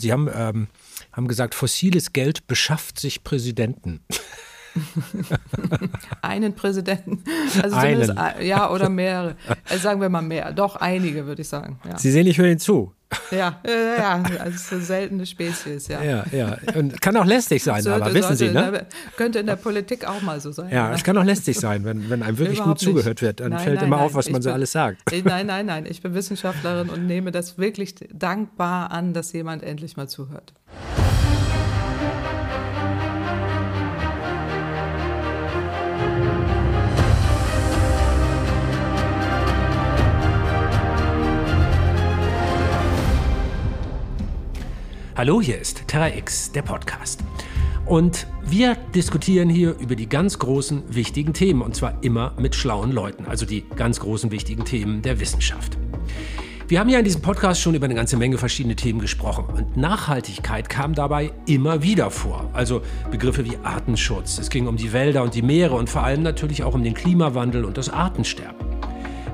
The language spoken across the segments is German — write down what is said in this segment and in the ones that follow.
Sie haben, ähm, haben gesagt, fossiles Geld beschafft sich Präsidenten. einen Präsidenten. Also einen. ja, oder mehrere. Also sagen wir mal mehr. Doch, einige, würde ich sagen. Ja. Sie sehen, ich höre Ihnen zu. Ja, ja, also seltene Spezies, ja. Ja, ja. Und kann auch lästig sein, sollte, aber wissen Sie, ne? Könnte in der Politik auch mal so sein. Ja, ja. es kann auch lästig sein, wenn, wenn einem wirklich Überhaupt gut zugehört wird. Dann nein, fällt nein, immer nein. auf, was man so alles sagt. Nein, nein, nein. Ich bin Wissenschaftlerin und nehme das wirklich dankbar an, dass jemand endlich mal zuhört. Hallo, hier ist Terra X, der Podcast. Und wir diskutieren hier über die ganz großen, wichtigen Themen, und zwar immer mit schlauen Leuten, also die ganz großen, wichtigen Themen der Wissenschaft. Wir haben ja in diesem Podcast schon über eine ganze Menge verschiedene Themen gesprochen und Nachhaltigkeit kam dabei immer wieder vor. Also Begriffe wie Artenschutz, es ging um die Wälder und die Meere und vor allem natürlich auch um den Klimawandel und das Artensterben.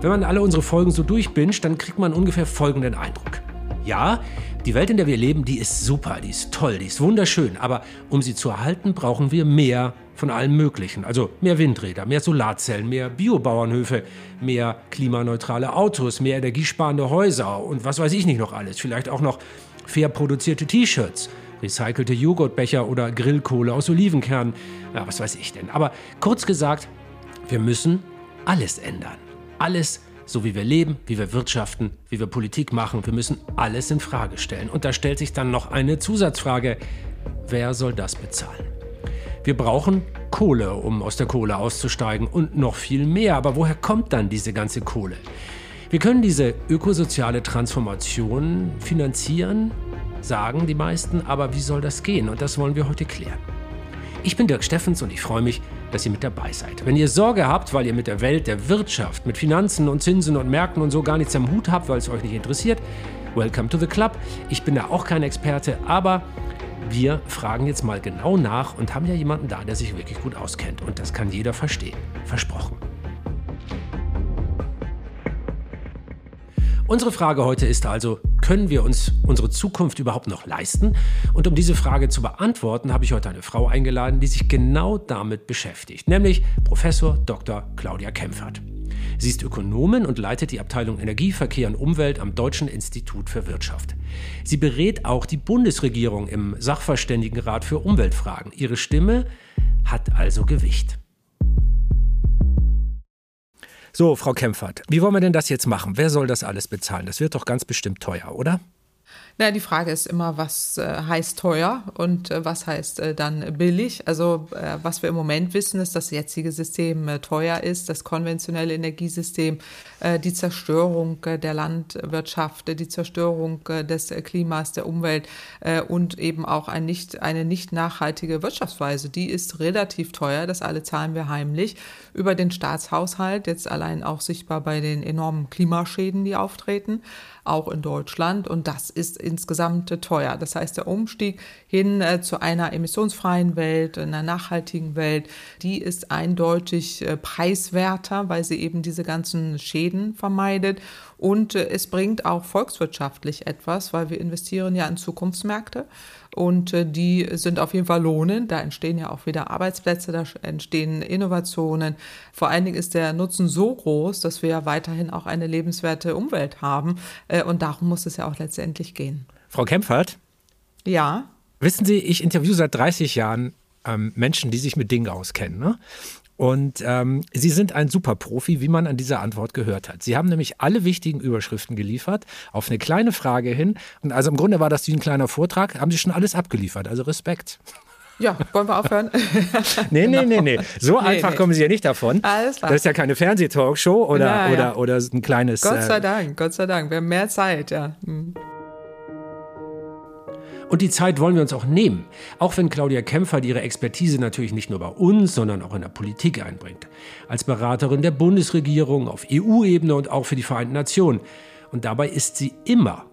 Wenn man alle unsere Folgen so durchbinscht, dann kriegt man ungefähr folgenden Eindruck. Ja, die Welt, in der wir leben, die ist super, die ist toll, die ist wunderschön. Aber um sie zu erhalten, brauchen wir mehr von allem Möglichen. Also mehr Windräder, mehr Solarzellen, mehr Biobauernhöfe, mehr klimaneutrale Autos, mehr energiesparende Häuser und was weiß ich nicht noch alles. Vielleicht auch noch fair produzierte T-Shirts, recycelte Joghurtbecher oder Grillkohle aus Olivenkernen. Ja, was weiß ich denn. Aber kurz gesagt, wir müssen alles ändern. Alles ändern so wie wir leben, wie wir wirtschaften, wie wir Politik machen. Wir müssen alles in Frage stellen. Und da stellt sich dann noch eine Zusatzfrage. Wer soll das bezahlen? Wir brauchen Kohle, um aus der Kohle auszusteigen und noch viel mehr. Aber woher kommt dann diese ganze Kohle? Wir können diese ökosoziale Transformation finanzieren, sagen die meisten, aber wie soll das gehen? Und das wollen wir heute klären. Ich bin Dirk Steffens und ich freue mich, dass ihr mit dabei seid. Wenn ihr Sorge habt, weil ihr mit der Welt der Wirtschaft, mit Finanzen und Zinsen und Märkten und so gar nichts am Hut habt, weil es euch nicht interessiert, welcome to the club. Ich bin da auch kein Experte, aber wir fragen jetzt mal genau nach und haben ja jemanden da, der sich wirklich gut auskennt. Und das kann jeder verstehen. Versprochen. Unsere Frage heute ist also, können wir uns unsere Zukunft überhaupt noch leisten? Und um diese Frage zu beantworten, habe ich heute eine Frau eingeladen, die sich genau damit beschäftigt, nämlich Professor Dr. Claudia Kempfert. Sie ist Ökonomin und leitet die Abteilung Energie, Verkehr und Umwelt am Deutschen Institut für Wirtschaft. Sie berät auch die Bundesregierung im Sachverständigenrat für Umweltfragen. Ihre Stimme hat also Gewicht. So, Frau Kempfert, wie wollen wir denn das jetzt machen? Wer soll das alles bezahlen? Das wird doch ganz bestimmt teuer, oder? Na, die Frage ist immer, was äh, heißt teuer und äh, was heißt äh, dann billig. Also äh, was wir im Moment wissen, ist, dass das jetzige System äh, teuer ist, das konventionelle Energiesystem, äh, die Zerstörung der Landwirtschaft, die Zerstörung des Klimas, der Umwelt und eben auch ein nicht, eine nicht nachhaltige Wirtschaftsweise. Die ist relativ teuer, das alle zahlen wir heimlich über den Staatshaushalt, jetzt allein auch sichtbar bei den enormen Klimaschäden, die auftreten auch in Deutschland. Und das ist insgesamt teuer. Das heißt, der Umstieg hin äh, zu einer emissionsfreien Welt, einer nachhaltigen Welt, die ist eindeutig äh, preiswerter, weil sie eben diese ganzen Schäden vermeidet. Und äh, es bringt auch volkswirtschaftlich etwas, weil wir investieren ja in Zukunftsmärkte und äh, die sind auf jeden Fall lohnend. Da entstehen ja auch wieder Arbeitsplätze, da entstehen Innovationen. Vor allen Dingen ist der Nutzen so groß, dass wir ja weiterhin auch eine lebenswerte Umwelt haben äh, und darum muss es ja auch letztendlich gehen. Frau Kempfert? Ja. Wissen Sie, ich interviewe seit 30 Jahren ähm, Menschen, die sich mit Dingen auskennen. Ne? Und ähm, Sie sind ein Superprofi, wie man an dieser Antwort gehört hat. Sie haben nämlich alle wichtigen Überschriften geliefert, auf eine kleine Frage hin. Und also im Grunde war das wie ein kleiner Vortrag, haben Sie schon alles abgeliefert. Also Respekt. Ja, wollen wir aufhören? nee, nee, nee, nee. So nee, einfach nee. kommen Sie ja nicht davon. Alles klar. Das ist ja keine Fernsehtalkshow oder, ja, ja. oder, oder ein kleines. Gott sei äh, Dank, Gott sei Dank. Wir haben mehr Zeit, ja. Hm. Und die Zeit wollen wir uns auch nehmen, auch wenn Claudia Kempfert ihre Expertise natürlich nicht nur bei uns, sondern auch in der Politik einbringt. Als Beraterin der Bundesregierung auf EU-Ebene und auch für die Vereinten Nationen. Und dabei ist sie immer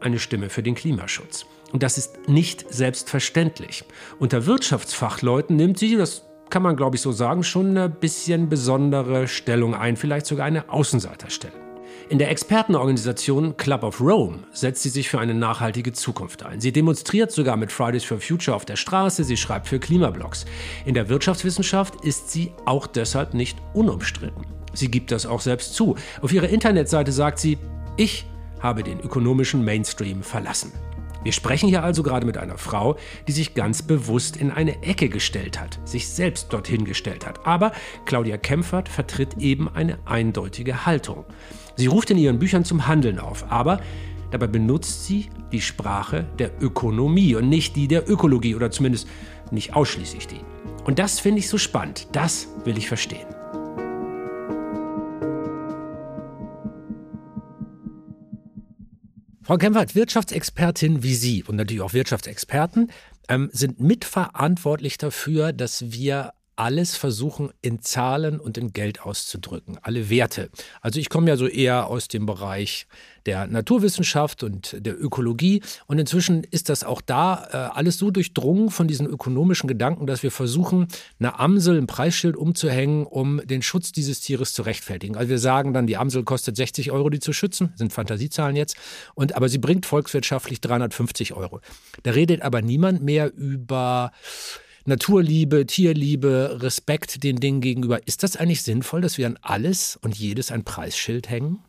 eine Stimme für den Klimaschutz. Und das ist nicht selbstverständlich. Unter Wirtschaftsfachleuten nimmt sie, das kann man glaube ich so sagen, schon eine bisschen besondere Stellung ein, vielleicht sogar eine Außenseiterstellung. In der Expertenorganisation Club of Rome setzt sie sich für eine nachhaltige Zukunft ein. Sie demonstriert sogar mit Fridays for Future auf der Straße, sie schreibt für Klimablogs. In der Wirtschaftswissenschaft ist sie auch deshalb nicht unumstritten. Sie gibt das auch selbst zu. Auf ihrer Internetseite sagt sie, ich habe den ökonomischen Mainstream verlassen. Wir sprechen hier also gerade mit einer Frau, die sich ganz bewusst in eine Ecke gestellt hat, sich selbst dorthin gestellt hat. Aber Claudia Kempfert vertritt eben eine eindeutige Haltung. Sie ruft in ihren Büchern zum Handeln auf, aber dabei benutzt sie die Sprache der Ökonomie und nicht die der Ökologie oder zumindest nicht ausschließlich die. Und das finde ich so spannend, das will ich verstehen. Frau Kempfert, Wirtschaftsexpertin wie Sie und natürlich auch Wirtschaftsexperten ähm, sind mitverantwortlich dafür, dass wir alles versuchen in Zahlen und in Geld auszudrücken, alle Werte. Also ich komme ja so eher aus dem Bereich der Naturwissenschaft und der Ökologie und inzwischen ist das auch da äh, alles so durchdrungen von diesen ökonomischen Gedanken, dass wir versuchen, eine Amsel, ein Preisschild umzuhängen, um den Schutz dieses Tieres zu rechtfertigen. Also wir sagen dann, die Amsel kostet 60 Euro, die zu schützen, sind Fantasiezahlen jetzt, und aber sie bringt volkswirtschaftlich 350 Euro. Da redet aber niemand mehr über Naturliebe, Tierliebe, Respekt den Dingen gegenüber. Ist das eigentlich sinnvoll, dass wir an alles und jedes ein Preisschild hängen?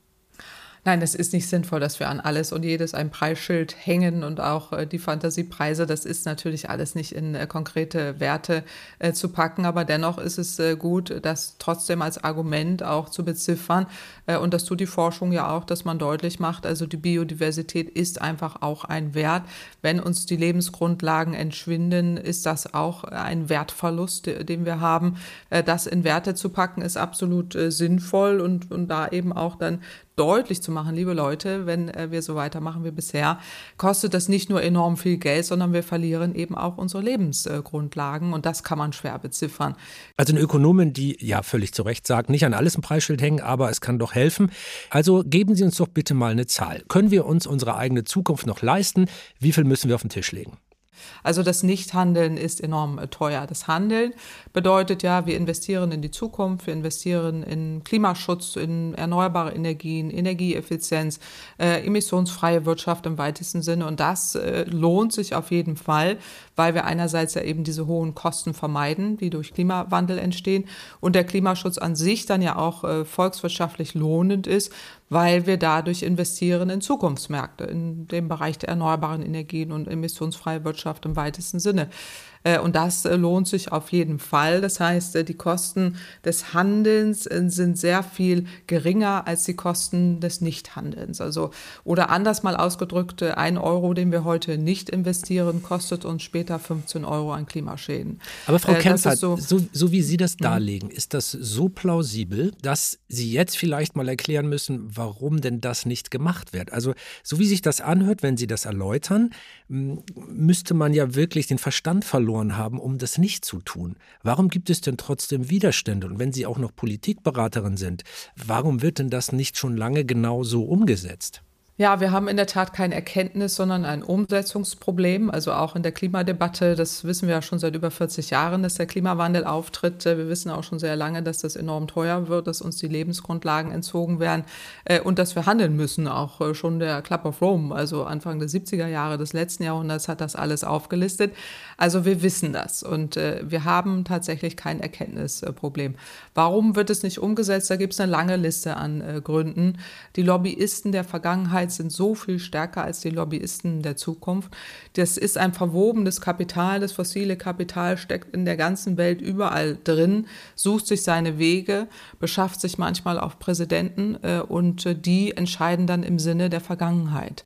Nein, es ist nicht sinnvoll, dass wir an alles und jedes ein Preisschild hängen und auch äh, die Fantasiepreise. Das ist natürlich alles nicht in äh, konkrete Werte äh, zu packen, aber dennoch ist es äh, gut, das trotzdem als Argument auch zu beziffern. Äh, und das tut die Forschung ja auch, dass man deutlich macht, also die Biodiversität ist einfach auch ein Wert. Wenn uns die Lebensgrundlagen entschwinden, ist das auch ein Wertverlust, den wir haben. Äh, das in Werte zu packen, ist absolut sinnvoll und, und da eben auch dann deutlich zu machen, liebe Leute, wenn äh, wir so weitermachen wie bisher, kostet das nicht nur enorm viel Geld, sondern wir verlieren eben auch unsere Lebensgrundlagen und das kann man schwer beziffern. Also eine Ökonomin, die ja völlig zu Recht sagt, nicht an alles ein Preisschild hängen, aber es kann doch helfen. Also geben Sie uns doch bitte mal eine Zahl. Können wir uns unsere eigene Zukunft noch leisten? Wie viel müssen wir auf den Tisch legen? Also das Nichthandeln ist enorm äh, teuer. Das Handeln bedeutet ja, wir investieren in die Zukunft, wir investieren in Klimaschutz, in erneuerbare Energien, Energieeffizienz, äh, emissionsfreie Wirtschaft im weitesten Sinne. Und das äh, lohnt sich auf jeden Fall, weil wir einerseits ja eben diese hohen Kosten vermeiden, die durch Klimawandel entstehen und der Klimaschutz an sich dann ja auch äh, volkswirtschaftlich lohnend ist, weil wir dadurch investieren in Zukunftsmärkte, in dem Bereich der erneuerbaren Energien und emissionsfreie Wirtschaft im weitesten Sinne. Äh, und das äh, lohnt sich auf jeden Fall. Das heißt, äh, die Kosten des Handelns sind sehr viel geringer als die Kosten des Nichthandelns. Also, oder anders mal ausgedrückt, ein Euro, den wir heute nicht investieren, kostet uns später 15 Euro an Klimaschäden. Aber Frau Kempfert, so, so, so, wie Sie das mhm. darlegen, ist das so plausibel, dass Sie jetzt vielleicht mal erklären müssen, warum denn das nicht gemacht wird? Also, so wie sich das anhört, wenn Sie das erläutern, müsste man ja wirklich den Verstand verloren verloren haben, um das nicht zu tun. Warum gibt es denn trotzdem Widerstände? Und wenn Sie auch noch Politikberaterin sind, warum wird denn das nicht schon lange genau so umgesetzt? Ja, wir haben in der Tat kein Erkenntnis, sondern ein Umsetzungsproblem. Also auch in der Klimadebatte, das wissen wir ja schon seit über 40 Jahren, dass der Klimawandel auftritt. Wir wissen auch schon sehr lange, dass das enorm teuer wird, dass uns die Lebensgrundlagen entzogen werden äh, und dass wir handeln müssen. Auch äh, schon der Club of Rome, also Anfang der 70er Jahre des letzten Jahrhunderts, hat das alles aufgelistet. Also wir wissen das und äh, wir haben tatsächlich kein Erkenntnisproblem. Warum wird es nicht umgesetzt? Da gibt es eine lange Liste an Gründen. Die Lobbyisten der Vergangenheit Vergangenheit sind so viel stärker als die Lobbyisten der Zukunft. Das ist ein verwobenes Kapital. Das fossile Kapital steckt in der ganzen Welt überall drin, sucht sich seine Wege, beschafft sich manchmal auch Präsidenten äh, und äh, die entscheiden dann im Sinne der Vergangenheit.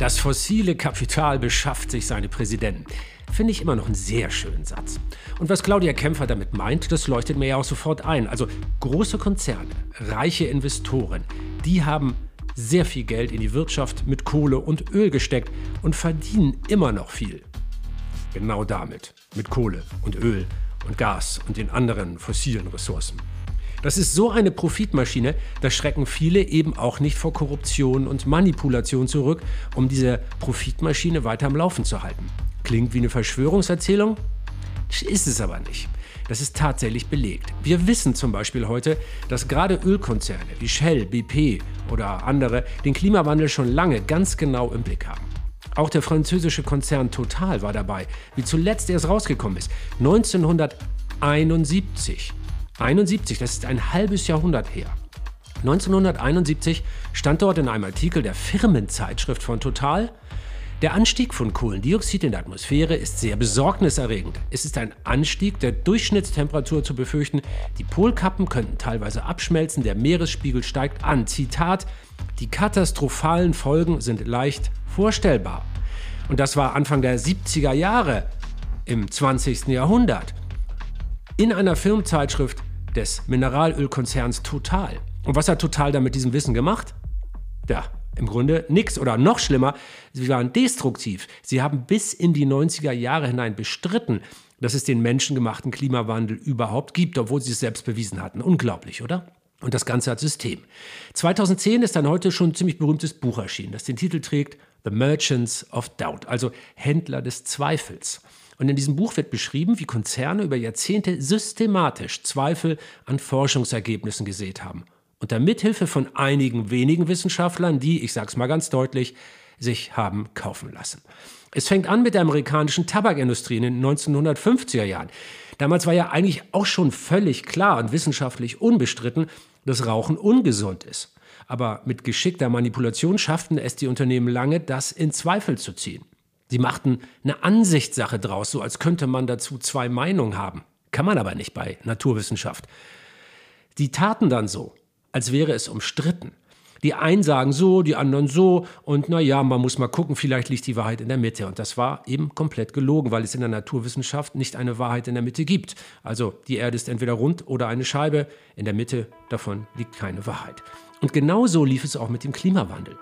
Das fossile Kapital beschafft sich seine Präsidenten. Finde ich immer noch einen sehr schönen Satz. Und was Claudia Kämpfer damit meint, das leuchtet mir ja auch sofort ein. Also große Konzerne, reiche Investoren, die haben sehr viel Geld in die Wirtschaft mit Kohle und Öl gesteckt und verdienen immer noch viel. Genau damit, mit Kohle und Öl und Gas und den anderen fossilen Ressourcen. Das ist so eine Profitmaschine, da schrecken viele eben auch nicht vor Korruption und Manipulation zurück, um diese Profitmaschine weiter am Laufen zu halten. Klingt wie eine Verschwörungserzählung? Ist es aber nicht. Das ist tatsächlich belegt. Wir wissen zum Beispiel heute, dass gerade Ölkonzerne wie Shell, BP oder andere den Klimawandel schon lange ganz genau im Blick haben. Auch der französische Konzern Total war dabei, wie zuletzt erst rausgekommen ist. 1971. 71, das ist ein halbes Jahrhundert her. 1971 stand dort in einem Artikel der Firmenzeitschrift von Total, der Anstieg von Kohlendioxid in der Atmosphäre ist sehr besorgniserregend. Es ist ein Anstieg der Durchschnittstemperatur zu befürchten. Die Polkappen könnten teilweise abschmelzen, der Meeresspiegel steigt an. Zitat: Die katastrophalen Folgen sind leicht vorstellbar. Und das war Anfang der 70er Jahre im 20. Jahrhundert. In einer Firmenzeitschrift des Mineralölkonzerns Total. Und was hat Total da mit diesem Wissen gemacht? Ja, im Grunde nichts oder noch schlimmer, sie waren destruktiv. Sie haben bis in die 90er Jahre hinein bestritten, dass es den menschengemachten Klimawandel überhaupt gibt, obwohl sie es selbst bewiesen hatten. Unglaublich, oder? Und das Ganze hat System. 2010 ist dann heute schon ein ziemlich berühmtes Buch erschienen, das den Titel trägt The Merchants of Doubt, also Händler des Zweifels. Und in diesem Buch wird beschrieben, wie Konzerne über Jahrzehnte systematisch Zweifel an Forschungsergebnissen gesät haben unter Mithilfe von einigen wenigen Wissenschaftlern, die, ich sage es mal ganz deutlich, sich haben kaufen lassen. Es fängt an mit der amerikanischen Tabakindustrie in den 1950er Jahren. Damals war ja eigentlich auch schon völlig klar und wissenschaftlich unbestritten, dass Rauchen ungesund ist. Aber mit geschickter Manipulation schafften es die Unternehmen lange, das in Zweifel zu ziehen. Sie machten eine Ansichtssache draus, so als könnte man dazu zwei Meinungen haben. Kann man aber nicht bei Naturwissenschaft. Die taten dann so, als wäre es umstritten. Die einen sagen so, die anderen so und na ja, man muss mal gucken, vielleicht liegt die Wahrheit in der Mitte. Und das war eben komplett gelogen, weil es in der Naturwissenschaft nicht eine Wahrheit in der Mitte gibt. Also die Erde ist entweder rund oder eine Scheibe, in der Mitte davon liegt keine Wahrheit. Und genauso lief es auch mit dem Klimawandel.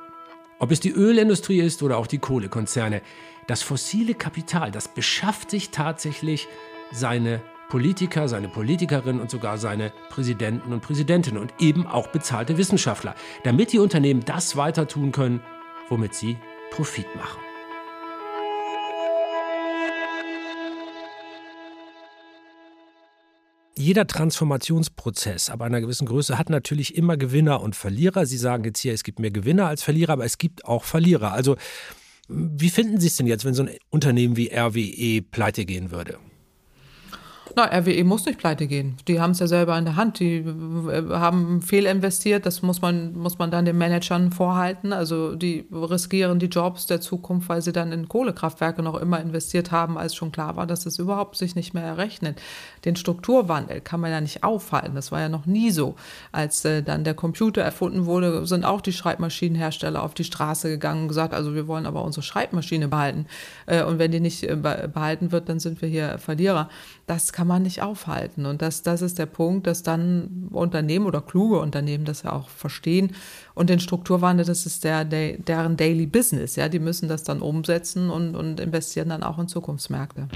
Ob es die Ölindustrie ist oder auch die Kohlekonzerne, das fossile Kapital, das beschafft sich tatsächlich seine Politiker, seine Politikerinnen und sogar seine Präsidenten und Präsidentinnen und eben auch bezahlte Wissenschaftler, damit die Unternehmen das weiter tun können, womit sie Profit machen. Jeder Transformationsprozess ab einer gewissen Größe hat natürlich immer Gewinner und Verlierer. Sie sagen jetzt hier, es gibt mehr Gewinner als Verlierer, aber es gibt auch Verlierer. Also wie finden Sie es denn jetzt, wenn so ein Unternehmen wie RWE pleite gehen würde? Na, RWE muss nicht pleite gehen. Die haben es ja selber in der Hand. Die äh, haben fehlinvestiert. Das muss man, muss man dann den Managern vorhalten. Also die riskieren die Jobs der Zukunft, weil sie dann in Kohlekraftwerke noch immer investiert haben, als schon klar war, dass es überhaupt sich nicht mehr errechnet. Den Strukturwandel kann man ja nicht aufhalten. Das war ja noch nie so. Als äh, dann der Computer erfunden wurde, sind auch die Schreibmaschinenhersteller auf die Straße gegangen und gesagt, also wir wollen aber unsere Schreibmaschine behalten. Äh, und wenn die nicht äh, behalten wird, dann sind wir hier Verlierer. Das kann man nicht aufhalten. Und das, das ist der Punkt, dass dann Unternehmen oder kluge Unternehmen das ja auch verstehen. Und den Strukturwandel, das ist der, der, deren Daily Business. Ja, die müssen das dann umsetzen und, und investieren dann auch in Zukunftsmärkte.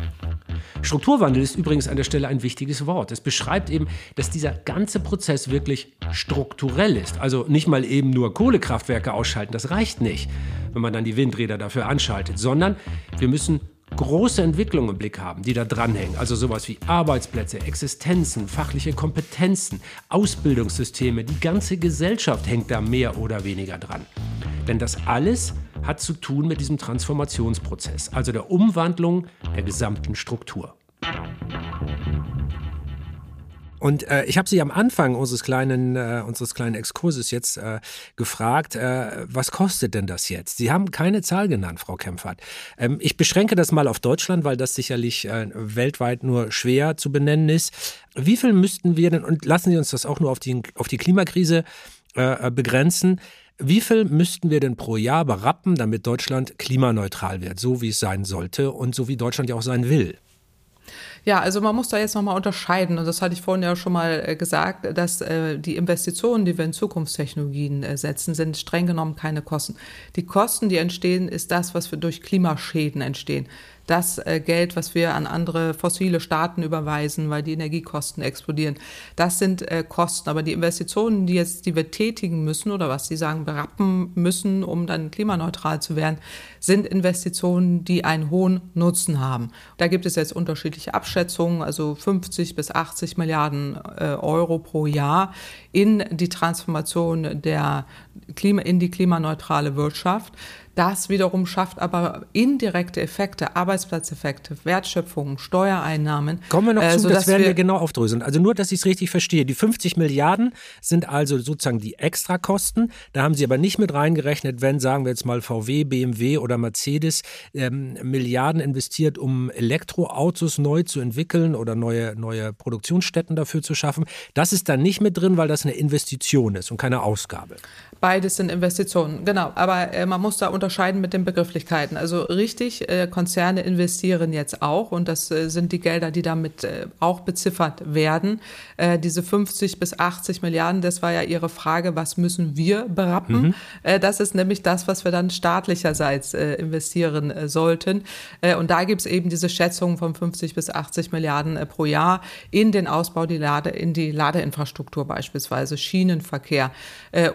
Strukturwandel ist übrigens an der Stelle ein wichtiges Wort. Es beschreibt eben, dass dieser ganze Prozess wirklich strukturell ist. Also nicht mal eben nur Kohlekraftwerke ausschalten, das reicht nicht, wenn man dann die Windräder dafür anschaltet, sondern wir müssen große Entwicklungen im Blick haben, die da dranhängen. Also sowas wie Arbeitsplätze, Existenzen, fachliche Kompetenzen, Ausbildungssysteme. Die ganze Gesellschaft hängt da mehr oder weniger dran. Denn das alles hat zu tun mit diesem Transformationsprozess, also der Umwandlung der gesamten Struktur. Und äh, ich habe Sie am Anfang unseres kleinen, äh, unseres kleinen Exkurses jetzt äh, gefragt, äh, was kostet denn das jetzt? Sie haben keine Zahl genannt, Frau Kempfert. Ähm, ich beschränke das mal auf Deutschland, weil das sicherlich äh, weltweit nur schwer zu benennen ist. Wie viel müssten wir denn, und lassen Sie uns das auch nur auf die, auf die Klimakrise äh, begrenzen, wie viel müssten wir denn pro Jahr berappen, damit Deutschland klimaneutral wird, so wie es sein sollte und so wie Deutschland ja auch sein will? Ja, also man muss da jetzt nochmal unterscheiden, und das hatte ich vorhin ja schon mal äh, gesagt, dass äh, die Investitionen, die wir in Zukunftstechnologien äh, setzen, sind streng genommen keine Kosten. Die Kosten, die entstehen, ist das, was wir durch Klimaschäden entstehen das Geld, was wir an andere fossile Staaten überweisen, weil die Energiekosten explodieren. Das sind äh, Kosten, aber die Investitionen, die jetzt, die wir tätigen müssen oder was Sie sagen, berappen müssen, um dann klimaneutral zu werden, sind Investitionen, die einen hohen Nutzen haben. Da gibt es jetzt unterschiedliche unterschiedliche Abschätzungen, also 50 bis 80 Milliarden äh, Euro pro Jahr in die Transformation der Klima, in die klimaneutrale Wirtschaft. Das wiederum schafft aber indirekte Effekte, Arbeitsplatzeffekte, Wertschöpfung, Steuereinnahmen. Kommen wir noch äh, zu, das werden wir, wir genau aufdröseln. Also nur, dass ich es richtig verstehe. Die 50 Milliarden sind also sozusagen die Extrakosten. Da haben Sie aber nicht mit reingerechnet, wenn, sagen wir jetzt mal, VW, BMW oder Mercedes ähm, Milliarden investiert, um Elektroautos neu zu entwickeln oder neue, neue Produktionsstätten dafür zu schaffen. Das ist dann nicht mit drin, weil das eine Investition ist und keine Ausgabe. Beides sind Investitionen, genau. Aber äh, man muss da unterscheiden mit den Begrifflichkeiten. Also richtig, äh, Konzerne investieren jetzt auch und das äh, sind die Gelder, die damit äh, auch beziffert werden. Diese 50 bis 80 Milliarden, das war ja Ihre Frage, was müssen wir berappen? Mhm. Das ist nämlich das, was wir dann staatlicherseits investieren sollten. und da gibt es eben diese Schätzung von 50 bis 80 Milliarden pro Jahr in den Ausbau, die Lade, in die Ladeinfrastruktur beispielsweise, Schienenverkehr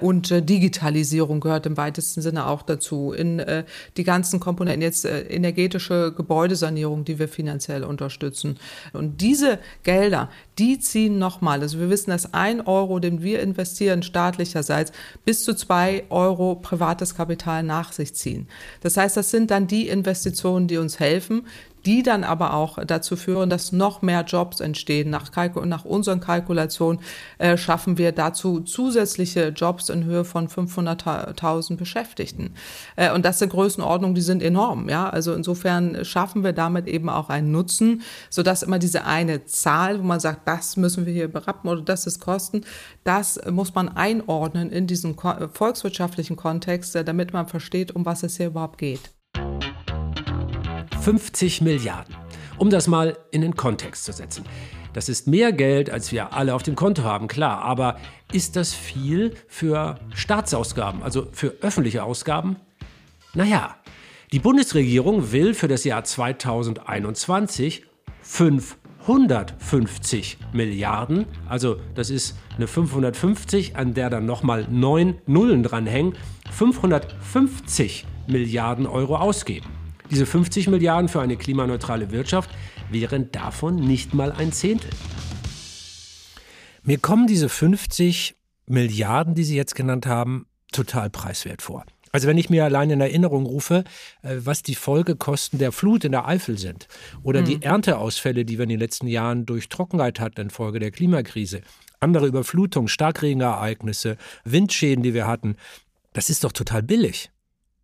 und Digitalisierung gehört im weitesten Sinne auch dazu, in äh, die ganzen Komponenten, jetzt äh, energetische Gebäudesanierung, die wir finanziell unterstützen. Und diese Gelder, die ziehen nochmal, also wir wissen, dass ein Euro, den wir investieren staatlicherseits, bis zu zwei Euro privates Kapital nach sich ziehen. Das heißt, das sind dann die Investitionen, die uns helfen, die dann aber auch dazu führen, dass noch mehr Jobs entstehen. Nach, Kalku nach unseren Kalkulationen äh, schaffen wir dazu zusätzliche Jobs in Höhe von 500.000 Beschäftigten. Äh, und das sind Größenordnungen, die sind enorm. Ja? Also insofern schaffen wir damit eben auch einen Nutzen, sodass immer diese eine Zahl, wo man sagt, das müssen wir hier berappen oder das ist Kosten, das muss man einordnen in diesen volkswirtschaftlichen Kontext, äh, damit man versteht, um was es hier überhaupt geht. 50 Milliarden. Um das mal in den Kontext zu setzen. Das ist mehr Geld, als wir alle auf dem Konto haben, klar. Aber ist das viel für Staatsausgaben, also für öffentliche Ausgaben? Naja, die Bundesregierung will für das Jahr 2021 550 Milliarden, also das ist eine 550, an der dann nochmal neun Nullen dranhängen, 550 Milliarden Euro ausgeben. Diese 50 Milliarden für eine klimaneutrale Wirtschaft wären davon nicht mal ein Zehntel. Mir kommen diese 50 Milliarden, die Sie jetzt genannt haben, total preiswert vor. Also wenn ich mir allein in Erinnerung rufe, äh, was die Folgekosten der Flut in der Eifel sind oder mhm. die Ernteausfälle, die wir in den letzten Jahren durch Trockenheit hatten infolge der Klimakrise, andere Überflutungen, Starkregenereignisse, Windschäden, die wir hatten, das ist doch total billig.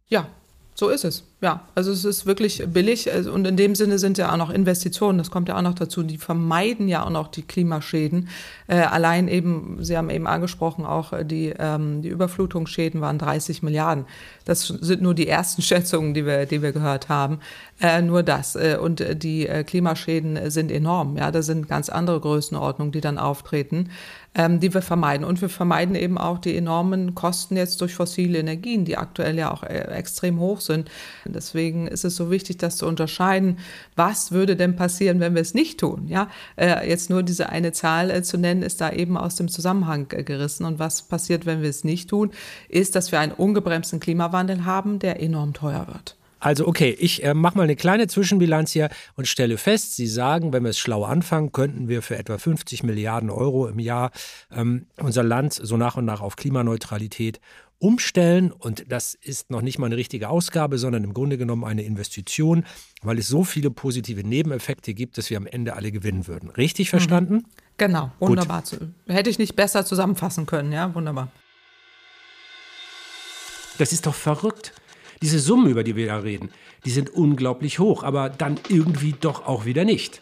Ja, so ist es. Ja, also es ist wirklich billig also, und in dem Sinne sind ja auch noch Investitionen, das kommt ja auch noch dazu, die vermeiden ja auch noch die Klimaschäden. Äh, allein eben, Sie haben eben angesprochen, auch äh, die, ähm, die Überflutungsschäden waren 30 Milliarden. Das sind nur die ersten Schätzungen, die wir, die wir gehört haben. Äh, nur das. Äh, und äh, die äh, Klimaschäden sind enorm. Ja, da sind ganz andere Größenordnungen, die dann auftreten, ähm, die wir vermeiden. Und wir vermeiden eben auch die enormen Kosten jetzt durch fossile Energien, die aktuell ja auch extrem hoch sind. Deswegen ist es so wichtig, das zu unterscheiden. Was würde denn passieren, wenn wir es nicht tun? Ja, äh, jetzt nur diese eine Zahl äh, zu nennen, ist da eben aus dem Zusammenhang äh, gerissen. Und was passiert, wenn wir es nicht tun, ist, dass wir einen ungebremsten Klimawandel haben, der enorm teuer wird. Also okay, ich äh, mache mal eine kleine Zwischenbilanz hier und stelle fest, Sie sagen, wenn wir es schlau anfangen, könnten wir für etwa 50 Milliarden Euro im Jahr ähm, unser Land so nach und nach auf Klimaneutralität umstellen. Und das ist noch nicht mal eine richtige Ausgabe, sondern im Grunde genommen eine Investition, weil es so viele positive Nebeneffekte gibt, dass wir am Ende alle gewinnen würden. Richtig mhm. verstanden? Genau, wunderbar. Gut. Hätte ich nicht besser zusammenfassen können, ja, wunderbar. Das ist doch verrückt. Diese Summen, über die wir da reden, die sind unglaublich hoch, aber dann irgendwie doch auch wieder nicht.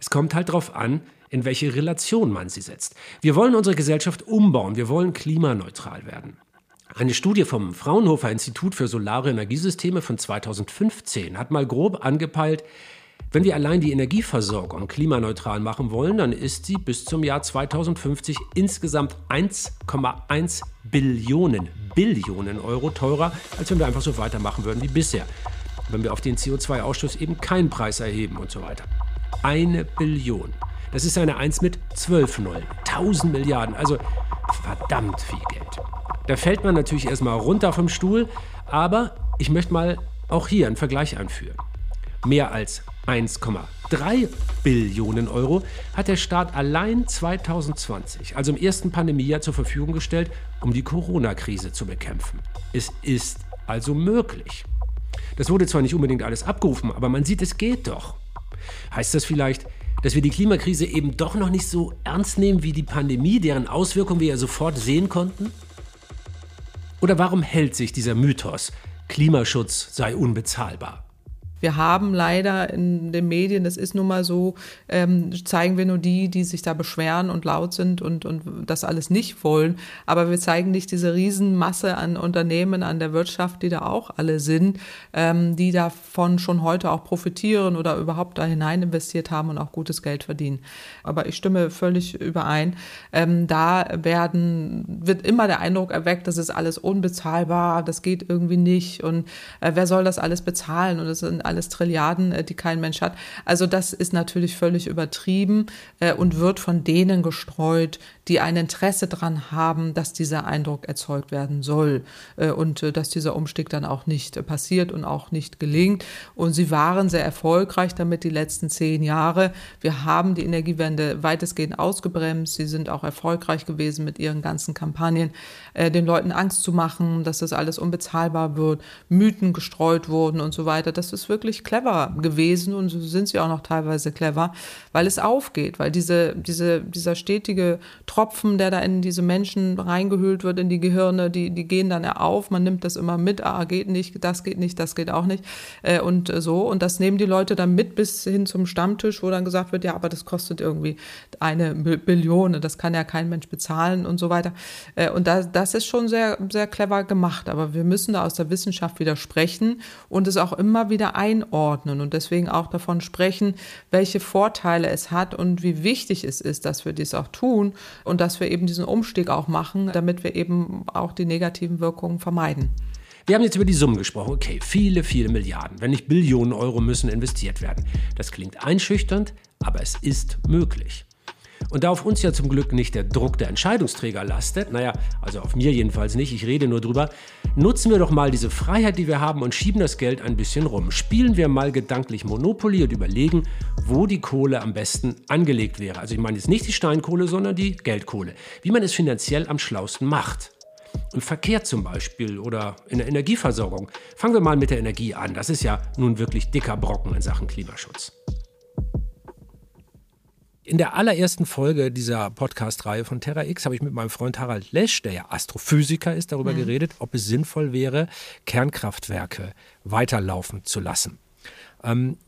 Es kommt halt darauf an, in welche Relation man sie setzt. Wir wollen unsere Gesellschaft umbauen, wir wollen klimaneutral werden. Eine Studie vom Fraunhofer Institut für Solare Energiesysteme von 2015 hat mal grob angepeilt, wenn wir allein die Energieversorgung klimaneutral machen wollen, dann ist sie bis zum Jahr 2050 insgesamt 1,1 Billionen, Billionen Euro teurer, als wenn wir einfach so weitermachen würden wie bisher. Wenn wir auf den CO2-Ausstoß eben keinen Preis erheben und so weiter. Eine Billion. Das ist eine 1 mit 12 Nullen. 1000 Milliarden. Also verdammt viel Geld. Da fällt man natürlich erstmal runter vom Stuhl, aber ich möchte mal auch hier einen Vergleich anführen. Mehr als 1,5 Drei Billionen Euro hat der Staat allein 2020, also im ersten Pandemiejahr, zur Verfügung gestellt, um die Corona-Krise zu bekämpfen. Es ist also möglich. Das wurde zwar nicht unbedingt alles abgerufen, aber man sieht, es geht doch. Heißt das vielleicht, dass wir die Klimakrise eben doch noch nicht so ernst nehmen wie die Pandemie, deren Auswirkungen wir ja sofort sehen konnten? Oder warum hält sich dieser Mythos, Klimaschutz sei unbezahlbar? Wir haben leider in den Medien, das ist nun mal so, ähm, zeigen wir nur die, die sich da beschweren und laut sind und, und das alles nicht wollen. Aber wir zeigen nicht diese Riesenmasse an Unternehmen, an der Wirtschaft, die da auch alle sind, ähm, die davon schon heute auch profitieren oder überhaupt da hinein investiert haben und auch gutes Geld verdienen. Aber ich stimme völlig überein. Ähm, da werden, wird immer der Eindruck erweckt, das ist alles unbezahlbar, das geht irgendwie nicht und äh, wer soll das alles bezahlen? Und es sind alles Trilliarden, äh, die kein Mensch hat. Also das ist natürlich völlig übertrieben äh, und wird von denen gestreut, die ein Interesse daran haben, dass dieser Eindruck erzeugt werden soll äh, und dass dieser Umstieg dann auch nicht passiert und auch nicht gelingt. Und sie waren sehr erfolgreich damit die letzten zehn Jahre. Wir haben die Energiewende weitestgehend ausgebremst. Sie sind auch erfolgreich gewesen mit ihren ganzen Kampagnen, den Leuten Angst zu machen, dass das alles unbezahlbar wird, Mythen gestreut wurden und so weiter. Das ist wirklich clever gewesen und sind sie auch noch teilweise clever, weil es aufgeht, weil diese, diese, dieser stetige Tropfen der da in diese Menschen reingehüllt wird, in die Gehirne, die, die gehen dann auf. Man nimmt das immer mit, ah, geht nicht, das geht nicht, das geht auch nicht. Äh, und so. Und das nehmen die Leute dann mit bis hin zum Stammtisch, wo dann gesagt wird, ja, aber das kostet irgendwie eine Billion, das kann ja kein Mensch bezahlen und so weiter. Äh, und das, das ist schon sehr, sehr clever gemacht. Aber wir müssen da aus der Wissenschaft widersprechen und es auch immer wieder einordnen und deswegen auch davon sprechen, welche Vorteile es hat und wie wichtig es ist, dass wir dies auch tun und dass wir eben diesen Umstieg auch machen, damit wir eben auch die negativen Wirkungen vermeiden. Wir haben jetzt über die Summen gesprochen. Okay, viele, viele Milliarden, wenn nicht Billionen Euro müssen investiert werden. Das klingt einschüchternd, aber es ist möglich. Und da auf uns ja zum Glück nicht der Druck der Entscheidungsträger lastet, naja, also auf mir jedenfalls nicht, ich rede nur drüber, nutzen wir doch mal diese Freiheit, die wir haben und schieben das Geld ein bisschen rum. Spielen wir mal gedanklich Monopoly und überlegen, wo die Kohle am besten angelegt wäre. Also ich meine jetzt nicht die Steinkohle, sondern die Geldkohle. Wie man es finanziell am schlausten macht. Im Verkehr zum Beispiel oder in der Energieversorgung. Fangen wir mal mit der Energie an. Das ist ja nun wirklich dicker Brocken in Sachen Klimaschutz. In der allerersten Folge dieser Podcast-Reihe von Terra X habe ich mit meinem Freund Harald Lesch, der ja Astrophysiker ist, darüber mhm. geredet, ob es sinnvoll wäre, Kernkraftwerke weiterlaufen zu lassen. Ähm,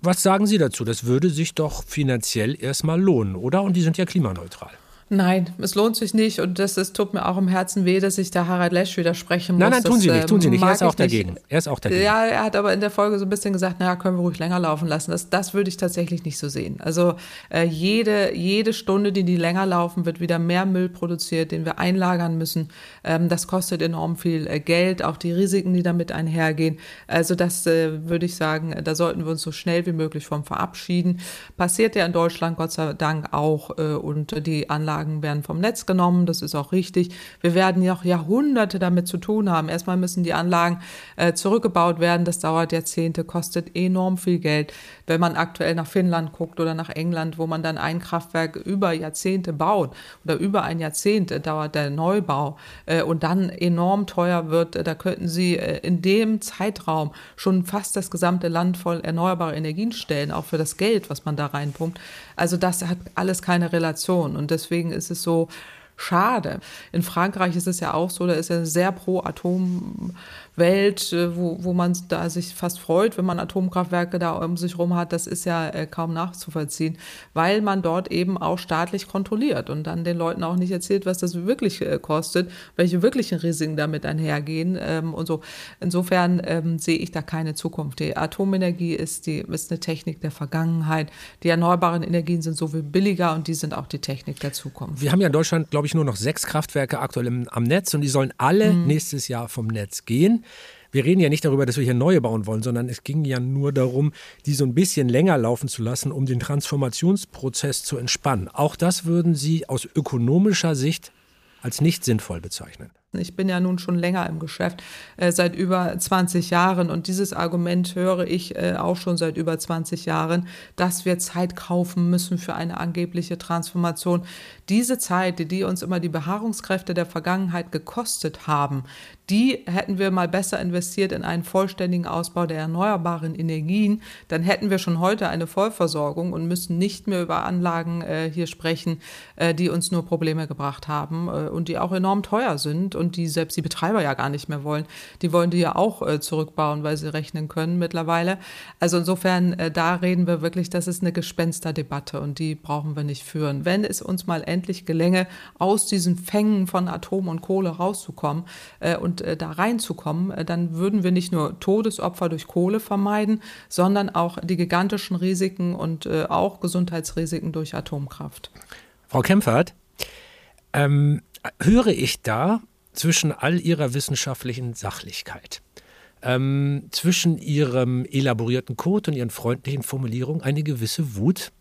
was sagen Sie dazu? Das würde sich doch finanziell erstmal lohnen, oder? Und die sind ja klimaneutral. Nein, es lohnt sich nicht und das, das tut mir auch im Herzen weh, dass ich der Harald Lesch widersprechen muss. Nein, nein, tun Sie nicht, tun Sie nicht. Er ist auch dagegen. Er ist auch dagegen. Ja, er hat aber in der Folge so ein bisschen gesagt, naja, können wir ruhig länger laufen lassen. Das, das würde ich tatsächlich nicht so sehen. Also äh, jede, jede Stunde, die die länger laufen, wird wieder mehr Müll produziert, den wir einlagern müssen. Ähm, das kostet enorm viel äh, Geld, auch die Risiken, die damit einhergehen. Also das äh, würde ich sagen, da sollten wir uns so schnell wie möglich vom verabschieden. Passiert ja in Deutschland Gott sei Dank auch äh, und die Anlagen werden vom Netz genommen, das ist auch richtig. Wir werden ja auch Jahrhunderte damit zu tun haben. Erstmal müssen die Anlagen äh, zurückgebaut werden, das dauert Jahrzehnte, kostet enorm viel Geld. Wenn man aktuell nach Finnland guckt oder nach England, wo man dann ein Kraftwerk über Jahrzehnte baut oder über ein Jahrzehnt dauert der Neubau äh, und dann enorm teuer wird, äh, da könnten Sie äh, in dem Zeitraum schon fast das gesamte Land voll erneuerbare Energien stellen, auch für das Geld, was man da reinpumpt. Also das hat alles keine Relation und deswegen ist es so schade. In Frankreich ist es ja auch so, da ist er sehr pro Atom Welt, äh, wo, wo man da sich fast freut, wenn man Atomkraftwerke da um sich rum hat, das ist ja äh, kaum nachzuvollziehen, weil man dort eben auch staatlich kontrolliert und dann den Leuten auch nicht erzählt, was das wirklich äh, kostet, welche wirklichen Risiken damit einhergehen ähm, und so. Insofern ähm, sehe ich da keine Zukunft. Die Atomenergie ist, die, ist eine Technik der Vergangenheit. Die erneuerbaren Energien sind so viel billiger und die sind auch die Technik der Zukunft. Wir haben ja in Deutschland, glaube ich, nur noch sechs Kraftwerke aktuell im, am Netz und die sollen alle mhm. nächstes Jahr vom Netz gehen. Wir reden ja nicht darüber, dass wir hier neue bauen wollen, sondern es ging ja nur darum, die so ein bisschen länger laufen zu lassen, um den Transformationsprozess zu entspannen. Auch das würden Sie aus ökonomischer Sicht als nicht sinnvoll bezeichnen. Ich bin ja nun schon länger im Geschäft, äh, seit über 20 Jahren. Und dieses Argument höre ich äh, auch schon seit über 20 Jahren, dass wir Zeit kaufen müssen für eine angebliche Transformation. Diese Zeit, die, die uns immer die Beharrungskräfte der Vergangenheit gekostet haben, die hätten wir mal besser investiert in einen vollständigen Ausbau der erneuerbaren Energien, dann hätten wir schon heute eine Vollversorgung und müssen nicht mehr über Anlagen äh, hier sprechen, äh, die uns nur Probleme gebracht haben äh, und die auch enorm teuer sind und die selbst die Betreiber ja gar nicht mehr wollen. Die wollen die ja auch äh, zurückbauen, weil sie rechnen können mittlerweile. Also insofern, äh, da reden wir wirklich, das ist eine Gespensterdebatte und die brauchen wir nicht führen. Wenn es uns mal endlich gelänge, aus diesen Fängen von Atom und Kohle rauszukommen äh, und äh, da reinzukommen, äh, dann würden wir nicht nur Todesopfer durch Kohle vermeiden, sondern auch die gigantischen Risiken und äh, auch Gesundheitsrisiken durch Atomkraft. Frau Kempfert, ähm, höre ich da zwischen all ihrer wissenschaftlichen Sachlichkeit, ähm, zwischen ihrem elaborierten Code und ihren freundlichen Formulierungen eine gewisse Wut?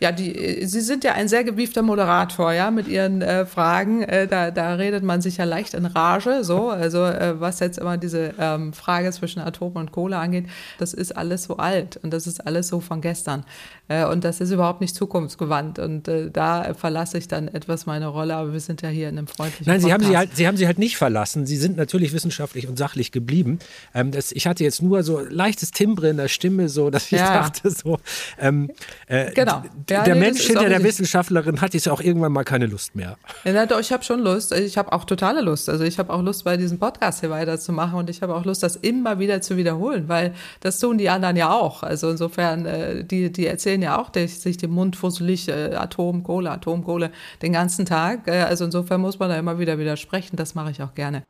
Ja, die, Sie sind ja ein sehr gewiefter Moderator, ja, mit Ihren äh, Fragen. Äh, da, da redet man sich ja leicht in Rage, so. Also, äh, was jetzt immer diese ähm, Frage zwischen Atom und Kohle angeht, das ist alles so alt und das ist alles so von gestern. Äh, und das ist überhaupt nicht zukunftsgewandt. Und äh, da verlasse ich dann etwas meine Rolle, aber wir sind ja hier in einem freundlichen Nein, Sie haben sie, halt, sie haben sie halt nicht verlassen. Sie sind natürlich wissenschaftlich und sachlich geblieben. Ähm, das, ich hatte jetzt nur so leichtes Timbre in der Stimme, so dass ich ja. dachte, so. Ähm, äh, genau. Ja, der nee, Mensch hinter der Wissenschaftlerin hat jetzt auch irgendwann mal keine Lust mehr. Ja, doch, ich habe schon Lust. Ich habe auch totale Lust. Also ich habe auch Lust, bei diesem Podcast hier weiterzumachen und ich habe auch Lust, das immer wieder zu wiederholen, weil das tun die anderen ja auch. Also insofern, äh, die, die erzählen ja auch sich den Mund fusselig, äh, Atomkohle, Atomkohle den ganzen Tag. Äh, also insofern muss man da immer wieder widersprechen. Das mache ich auch gerne.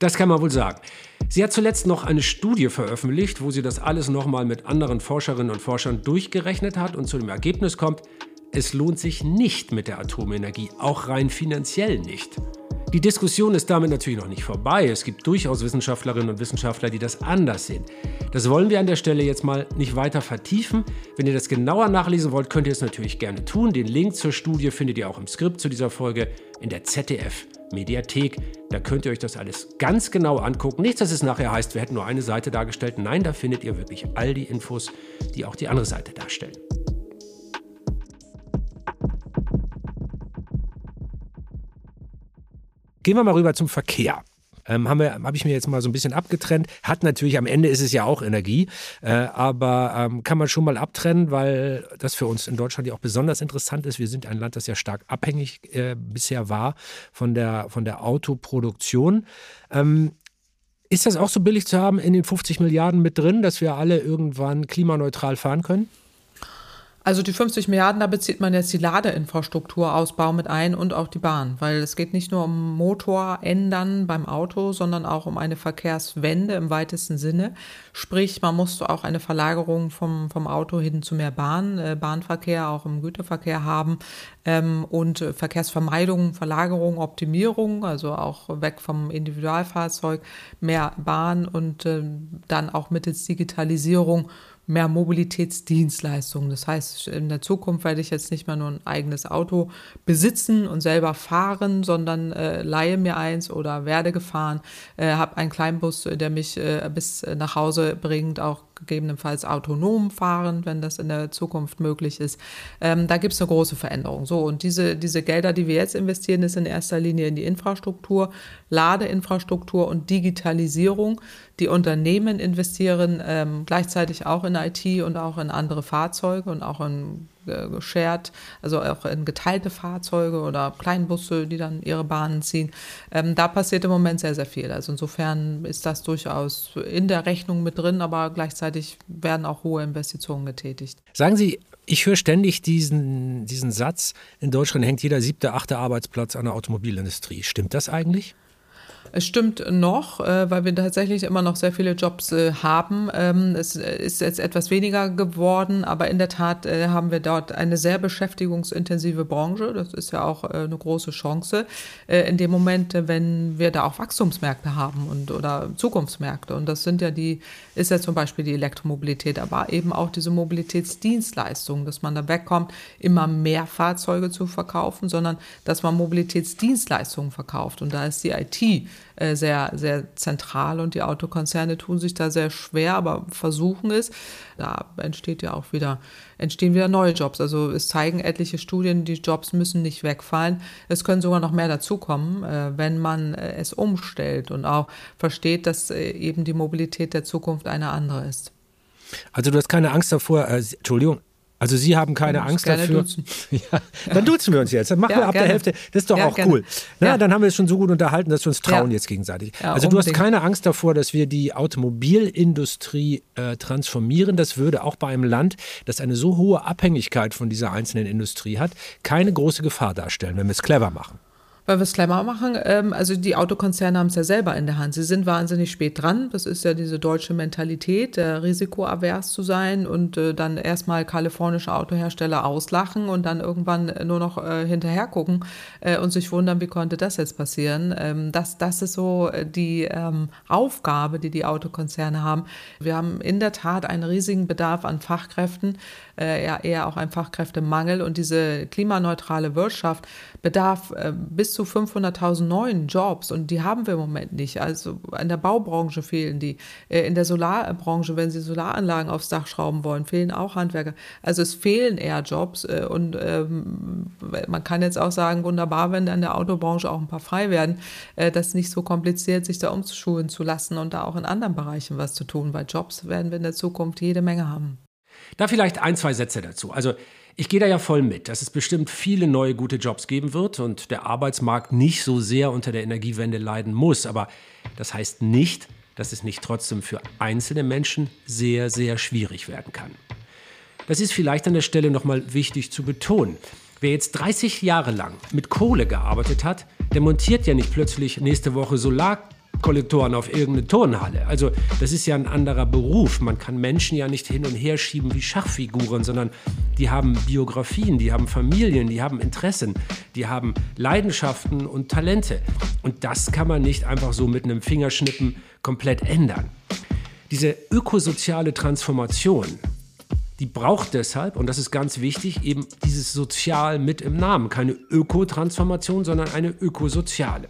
Das kann man wohl sagen. Sie hat zuletzt noch eine Studie veröffentlicht, wo sie das alles nochmal mit anderen Forscherinnen und Forschern durchgerechnet hat und zu dem Ergebnis kommt, es lohnt sich nicht mit der Atomenergie, auch rein finanziell nicht. Die Diskussion ist damit natürlich noch nicht vorbei. Es gibt durchaus Wissenschaftlerinnen und Wissenschaftler, die das anders sehen. Das wollen wir an der Stelle jetzt mal nicht weiter vertiefen. Wenn ihr das genauer nachlesen wollt, könnt ihr es natürlich gerne tun. Den Link zur Studie findet ihr auch im Skript zu dieser Folge in der ZDF Mediathek. Da könnt ihr euch das alles ganz genau angucken. Nicht, dass es nachher heißt, wir hätten nur eine Seite dargestellt. Nein, da findet ihr wirklich all die Infos, die auch die andere Seite darstellen. Gehen wir mal rüber zum Verkehr. Ähm, habe hab ich mir jetzt mal so ein bisschen abgetrennt. Hat natürlich, am Ende ist es ja auch Energie, äh, aber ähm, kann man schon mal abtrennen, weil das für uns in Deutschland ja auch besonders interessant ist. Wir sind ein Land, das ja stark abhängig äh, bisher war von der, von der Autoproduktion. Ähm, ist das auch so billig zu haben in den 50 Milliarden mit drin, dass wir alle irgendwann klimaneutral fahren können? Also die 50 Milliarden, da bezieht man jetzt die Ladeinfrastrukturausbau mit ein und auch die Bahn, weil es geht nicht nur um Motor ändern beim Auto, sondern auch um eine Verkehrswende im weitesten Sinne. Sprich, man muss auch eine Verlagerung vom, vom Auto hin zu mehr Bahn, äh, Bahnverkehr auch im Güterverkehr haben ähm, und Verkehrsvermeidung, Verlagerung, Optimierung, also auch weg vom Individualfahrzeug, mehr Bahn und äh, dann auch mittels Digitalisierung mehr Mobilitätsdienstleistungen. Das heißt, in der Zukunft werde ich jetzt nicht mehr nur ein eigenes Auto besitzen und selber fahren, sondern äh, leihe mir eins oder werde gefahren, äh, habe einen Kleinbus, der mich äh, bis nach Hause bringt, auch gegebenenfalls autonom fahren, wenn das in der Zukunft möglich ist. Ähm, da gibt es eine große Veränderung. So, und diese, diese Gelder, die wir jetzt investieren, ist in erster Linie in die Infrastruktur, Ladeinfrastruktur und Digitalisierung. Die Unternehmen investieren ähm, gleichzeitig auch in IT und auch in andere Fahrzeuge und auch in geshared, also auch in geteilte Fahrzeuge oder Kleinbusse, die dann ihre Bahnen ziehen. Ähm, da passiert im Moment sehr, sehr viel. Also insofern ist das durchaus in der Rechnung mit drin, aber gleichzeitig werden auch hohe Investitionen getätigt. Sagen Sie, ich höre ständig diesen, diesen Satz, in Deutschland hängt jeder siebte, achte Arbeitsplatz an der Automobilindustrie. Stimmt das eigentlich? Es stimmt noch, äh, weil wir tatsächlich immer noch sehr viele Jobs äh, haben. Ähm, es ist jetzt etwas weniger geworden, aber in der Tat äh, haben wir dort eine sehr beschäftigungsintensive Branche. Das ist ja auch eine große Chance in dem Moment, wenn wir da auch Wachstumsmärkte haben und oder Zukunftsmärkte. Und das sind ja die, ist ja zum Beispiel die Elektromobilität, aber eben auch diese Mobilitätsdienstleistungen, dass man da wegkommt, immer mehr Fahrzeuge zu verkaufen, sondern dass man Mobilitätsdienstleistungen verkauft. Und da ist die IT äh, sehr, sehr zentral und die Autokonzerne tun sich da sehr schwer, aber versuchen es. Da entsteht ja auch wieder, entstehen wieder neue Jobs. Also es zeigen etliche Studien, die Jobs müssen nicht wegfallen. Es können sogar noch mehr dazukommen, äh, wenn man äh, es umstellt und auch versteht, dass eben die Mobilität der Zukunft eine andere ist. Also du hast keine Angst davor, äh, Entschuldigung, also Sie haben keine Angst dafür. Ja, dann duzen wir uns jetzt. Dann machen ja, wir ab gerne. der Hälfte. Das ist doch ja, auch gerne. cool. Na, Dann haben wir es schon so gut unterhalten, dass wir uns trauen jetzt gegenseitig. also unbedingt. du hast keine Angst davor, dass wir die Automobilindustrie äh, transformieren. Das würde auch bei einem Land, das eine so hohe Abhängigkeit von dieser einzelnen Industrie hat, keine große Gefahr darstellen, wenn wir es clever machen weil wir es clever machen. Ähm, also die Autokonzerne haben es ja selber in der Hand. Sie sind wahnsinnig spät dran. Das ist ja diese deutsche Mentalität, äh, risikoavers zu sein und äh, dann erstmal kalifornische Autohersteller auslachen und dann irgendwann nur noch äh, hinterher gucken äh, und sich wundern, wie konnte das jetzt passieren. Ähm, das, das ist so äh, die ähm, Aufgabe, die die Autokonzerne haben. Wir haben in der Tat einen riesigen Bedarf an Fachkräften äh, ja eher auch ein Fachkräftemangel. Und diese klimaneutrale Wirtschaft bedarf äh, bis zu 500.000 neuen Jobs. Und die haben wir im Moment nicht. Also in der Baubranche fehlen die. Äh, in der Solarbranche, wenn Sie Solaranlagen aufs Dach schrauben wollen, fehlen auch Handwerker. Also es fehlen eher Jobs. Äh, und ähm, man kann jetzt auch sagen, wunderbar, wenn dann der Autobranche auch ein paar frei werden, das ist nicht so kompliziert, sich da umzuschulen zu lassen und da auch in anderen Bereichen was zu tun, weil Jobs werden wir in der Zukunft jede Menge haben. Da vielleicht ein, zwei Sätze dazu. Also ich gehe da ja voll mit, dass es bestimmt viele neue gute Jobs geben wird und der Arbeitsmarkt nicht so sehr unter der Energiewende leiden muss. Aber das heißt nicht, dass es nicht trotzdem für einzelne Menschen sehr, sehr schwierig werden kann. Das ist vielleicht an der Stelle nochmal wichtig zu betonen. Wer jetzt 30 Jahre lang mit Kohle gearbeitet hat, der montiert ja nicht plötzlich nächste Woche Solar Kollektoren auf irgendeine Turnhalle. Also das ist ja ein anderer Beruf. Man kann Menschen ja nicht hin und her schieben wie Schachfiguren, sondern die haben Biografien, die haben Familien, die haben Interessen, die haben Leidenschaften und Talente. Und das kann man nicht einfach so mit einem Fingerschnippen komplett ändern. Diese ökosoziale Transformation, die braucht deshalb, und das ist ganz wichtig, eben dieses Sozial mit im Namen. Keine Ökotransformation, sondern eine ökosoziale.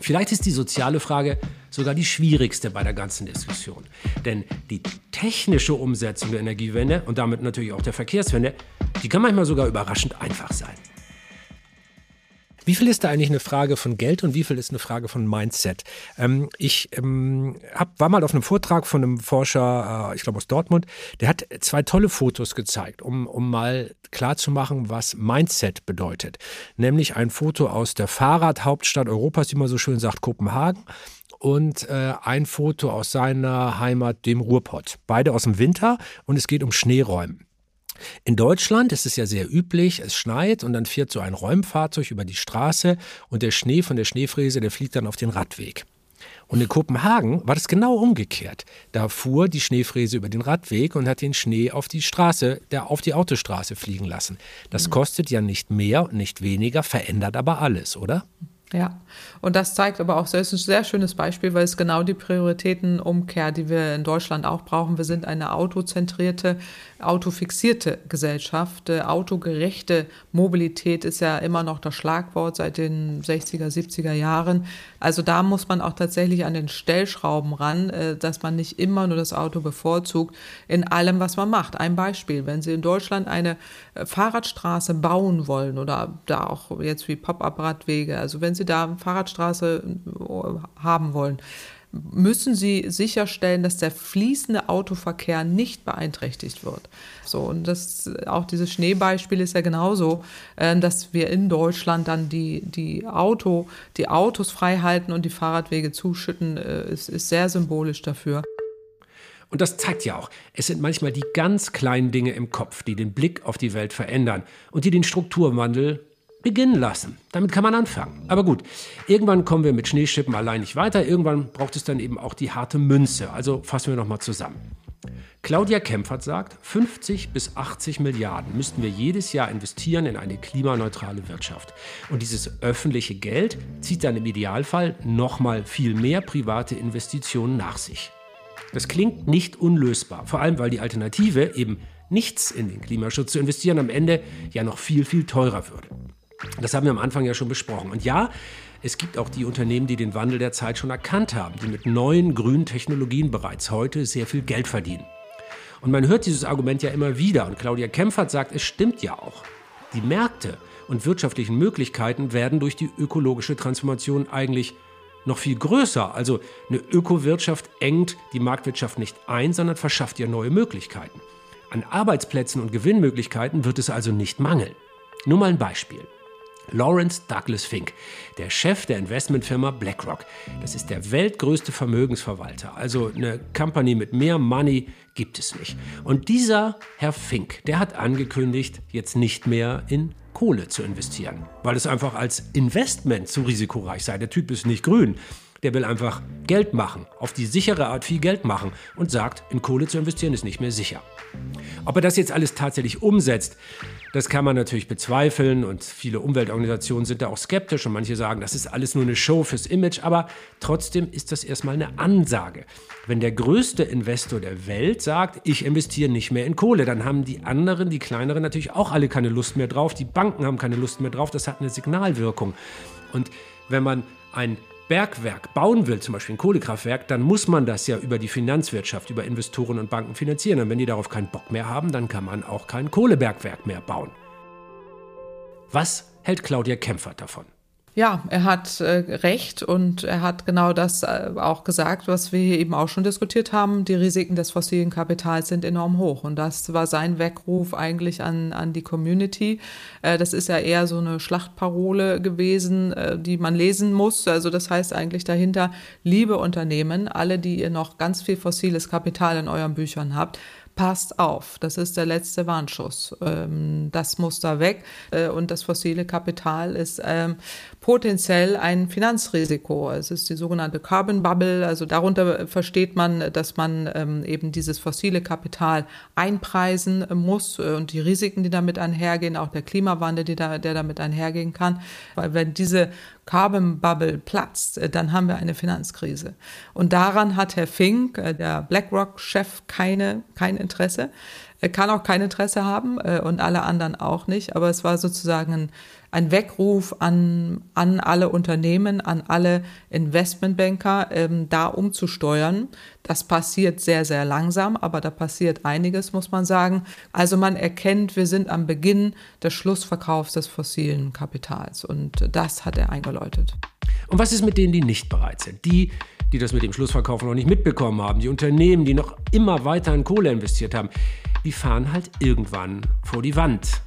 Vielleicht ist die soziale Frage sogar die schwierigste bei der ganzen Diskussion. Denn die technische Umsetzung der Energiewende und damit natürlich auch der Verkehrswende, die kann manchmal sogar überraschend einfach sein. Wie viel ist da eigentlich eine Frage von Geld und wie viel ist eine Frage von Mindset? Ähm, ich ähm, hab, war mal auf einem Vortrag von einem Forscher, äh, ich glaube aus Dortmund, der hat zwei tolle Fotos gezeigt, um, um mal klarzumachen, was Mindset bedeutet. Nämlich ein Foto aus der Fahrradhauptstadt Europas, wie man so schön sagt, Kopenhagen und äh, ein Foto aus seiner Heimat, dem Ruhrpott. Beide aus dem Winter und es geht um Schneeräumen. In Deutschland ist es ja sehr üblich, es schneit und dann fährt so ein Räumfahrzeug über die Straße und der Schnee von der Schneefräse, der fliegt dann auf den Radweg. Und in Kopenhagen war das genau umgekehrt. Da fuhr die Schneefräse über den Radweg und hat den Schnee auf die Straße, der auf die Autostraße fliegen lassen. Das mhm. kostet ja nicht mehr und nicht weniger, verändert aber alles, oder? Ja, und das zeigt aber auch, das ist ein sehr schönes Beispiel, weil es genau die Prioritätenumkehr, die wir in Deutschland auch brauchen. Wir sind eine autozentrierte, autofixierte Gesellschaft. Äh, autogerechte Mobilität ist ja immer noch das Schlagwort seit den 60er, 70er Jahren. Also da muss man auch tatsächlich an den Stellschrauben ran, äh, dass man nicht immer nur das Auto bevorzugt in allem, was man macht. Ein Beispiel, wenn Sie in Deutschland eine äh, Fahrradstraße bauen wollen oder da auch jetzt wie Pop-up-Radwege, also wenn Sie da eine Fahrradstraße haben wollen, müssen sie sicherstellen, dass der fließende Autoverkehr nicht beeinträchtigt wird. So, und das, auch dieses Schneebeispiel ist ja genauso, äh, dass wir in Deutschland dann die, die Auto, die Autos frei halten und die Fahrradwege zuschütten, äh, ist, ist sehr symbolisch dafür. Und das zeigt ja auch, es sind manchmal die ganz kleinen Dinge im Kopf, die den Blick auf die Welt verändern und die den Strukturwandel beginnen lassen. Damit kann man anfangen. Aber gut, irgendwann kommen wir mit Schneeschippen allein nicht weiter. Irgendwann braucht es dann eben auch die harte Münze. Also fassen wir nochmal zusammen. Claudia Kempfert sagt, 50 bis 80 Milliarden müssten wir jedes Jahr investieren in eine klimaneutrale Wirtschaft. Und dieses öffentliche Geld zieht dann im Idealfall nochmal viel mehr private Investitionen nach sich. Das klingt nicht unlösbar, vor allem weil die Alternative, eben nichts in den Klimaschutz zu investieren, am Ende ja noch viel, viel teurer würde. Das haben wir am Anfang ja schon besprochen. Und ja, es gibt auch die Unternehmen, die den Wandel der Zeit schon erkannt haben, die mit neuen grünen Technologien bereits heute sehr viel Geld verdienen. Und man hört dieses Argument ja immer wieder. Und Claudia Kempfert sagt, es stimmt ja auch. Die Märkte und wirtschaftlichen Möglichkeiten werden durch die ökologische Transformation eigentlich noch viel größer. Also eine Ökowirtschaft engt die Marktwirtschaft nicht ein, sondern verschafft ihr neue Möglichkeiten. An Arbeitsplätzen und Gewinnmöglichkeiten wird es also nicht mangeln. Nur mal ein Beispiel. Lawrence Douglas Fink, der Chef der Investmentfirma BlackRock. Das ist der weltgrößte Vermögensverwalter. Also eine Company mit mehr Money gibt es nicht. Und dieser Herr Fink, der hat angekündigt, jetzt nicht mehr in Kohle zu investieren, weil es einfach als Investment zu risikoreich sei. Der Typ ist nicht grün. Der will einfach Geld machen, auf die sichere Art viel Geld machen und sagt, in Kohle zu investieren ist nicht mehr sicher. Ob er das jetzt alles tatsächlich umsetzt, das kann man natürlich bezweifeln und viele Umweltorganisationen sind da auch skeptisch und manche sagen, das ist alles nur eine Show fürs Image, aber trotzdem ist das erstmal eine Ansage. Wenn der größte Investor der Welt sagt, ich investiere nicht mehr in Kohle, dann haben die anderen, die kleineren natürlich auch alle keine Lust mehr drauf, die Banken haben keine Lust mehr drauf, das hat eine Signalwirkung. Und wenn man ein Bergwerk bauen will, zum Beispiel ein Kohlekraftwerk, dann muss man das ja über die Finanzwirtschaft, über Investoren und Banken finanzieren. Und wenn die darauf keinen Bock mehr haben, dann kann man auch kein Kohlebergwerk mehr bauen. Was hält Claudia Kempfert davon? Ja, er hat äh, recht und er hat genau das äh, auch gesagt, was wir eben auch schon diskutiert haben. Die Risiken des fossilen Kapitals sind enorm hoch. Und das war sein Weckruf eigentlich an, an die Community. Äh, das ist ja eher so eine Schlachtparole gewesen, äh, die man lesen muss. Also das heißt eigentlich dahinter, liebe Unternehmen, alle, die ihr noch ganz viel fossiles Kapital in euren Büchern habt, passt auf, das ist der letzte Warnschuss. Ähm, das muss da weg äh, und das fossile Kapital ist ähm, potenziell ein Finanzrisiko. Es ist die sogenannte Carbon Bubble, also darunter versteht man, dass man ähm, eben dieses fossile Kapital einpreisen muss äh, und die Risiken, die damit einhergehen, auch der Klimawandel, der damit einhergehen kann. Weil wenn diese Carbon Bubble platzt, äh, dann haben wir eine Finanzkrise. Und daran hat Herr Fink, äh, der BlackRock-Chef, keine, kein Interesse. Er kann auch kein Interesse haben und alle anderen auch nicht. Aber es war sozusagen ein ein Weckruf an, an alle Unternehmen, an alle Investmentbanker, ähm, da umzusteuern. Das passiert sehr, sehr langsam, aber da passiert einiges, muss man sagen. Also man erkennt, wir sind am Beginn des Schlussverkaufs des fossilen Kapitals und das hat er eingeläutet. Und was ist mit denen, die nicht bereit sind? Die, die das mit dem Schlussverkauf noch nicht mitbekommen haben, die Unternehmen, die noch immer weiter in Kohle investiert haben, die fahren halt irgendwann vor die Wand.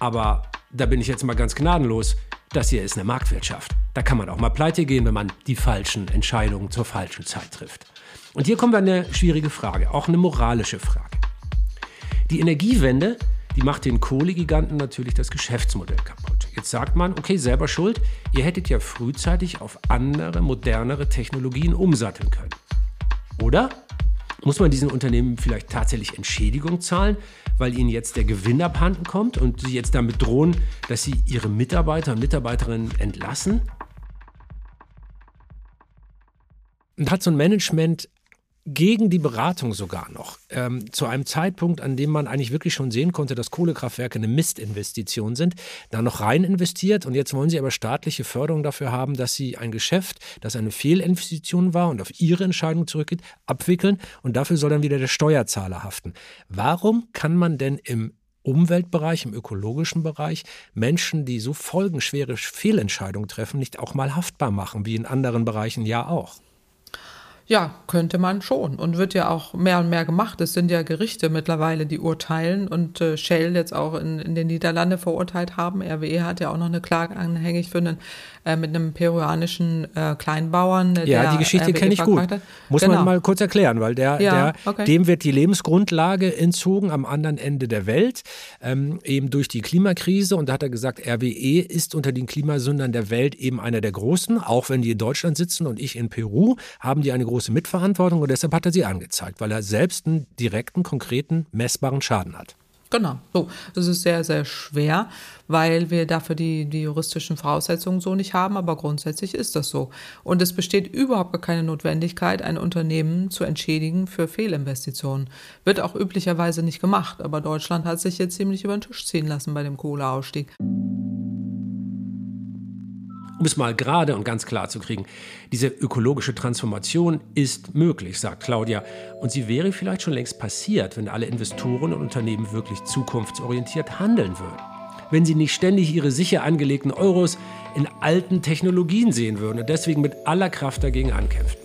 Aber da bin ich jetzt mal ganz gnadenlos, das hier ist eine Marktwirtschaft. Da kann man auch mal pleite gehen, wenn man die falschen Entscheidungen zur falschen Zeit trifft. Und hier kommen wir an eine schwierige Frage, auch eine moralische Frage. Die Energiewende, die macht den Kohlegiganten natürlich das Geschäftsmodell kaputt. Jetzt sagt man, okay, selber schuld, ihr hättet ja frühzeitig auf andere, modernere Technologien umsatteln können. Oder muss man diesen Unternehmen vielleicht tatsächlich Entschädigung zahlen, weil ihnen jetzt der Gewinn abhanden kommt und sie jetzt damit drohen, dass sie ihre Mitarbeiter und Mitarbeiterinnen entlassen? Und hat so ein Management gegen die Beratung sogar noch. Ähm, zu einem Zeitpunkt, an dem man eigentlich wirklich schon sehen konnte, dass Kohlekraftwerke eine Mistinvestition sind, da noch rein investiert und jetzt wollen sie aber staatliche Förderung dafür haben, dass sie ein Geschäft, das eine Fehlinvestition war und auf ihre Entscheidung zurückgeht, abwickeln und dafür soll dann wieder der Steuerzahler haften. Warum kann man denn im Umweltbereich, im ökologischen Bereich Menschen, die so folgenschwere Fehlentscheidungen treffen, nicht auch mal haftbar machen, wie in anderen Bereichen ja auch? Ja, könnte man schon und wird ja auch mehr und mehr gemacht. Es sind ja Gerichte mittlerweile, die urteilen und äh, Shell jetzt auch in, in den Niederlanden verurteilt haben. RWE hat ja auch noch eine Klage anhängig für einen, äh, mit einem peruanischen äh, Kleinbauern. Äh, ja, die Geschichte kenne ich gut. Muss genau. man mal kurz erklären, weil der, ja, der okay. dem wird die Lebensgrundlage entzogen am anderen Ende der Welt, ähm, eben durch die Klimakrise. Und da hat er gesagt, RWE ist unter den Klimasündern der Welt eben einer der großen, auch wenn die in Deutschland sitzen und ich in Peru, haben die eine große Mitverantwortung und deshalb hat er sie angezeigt, weil er selbst einen direkten, konkreten, messbaren Schaden hat. Genau, so. Das ist sehr, sehr schwer, weil wir dafür die, die juristischen Voraussetzungen so nicht haben, aber grundsätzlich ist das so. Und es besteht überhaupt gar keine Notwendigkeit, ein Unternehmen zu entschädigen für Fehlinvestitionen. Wird auch üblicherweise nicht gemacht, aber Deutschland hat sich jetzt ziemlich über den Tisch ziehen lassen bei dem Kohleausstieg um es mal gerade und ganz klar zu kriegen, diese ökologische Transformation ist möglich, sagt Claudia. Und sie wäre vielleicht schon längst passiert, wenn alle Investoren und Unternehmen wirklich zukunftsorientiert handeln würden. Wenn sie nicht ständig ihre sicher angelegten Euros in alten Technologien sehen würden und deswegen mit aller Kraft dagegen ankämpfen.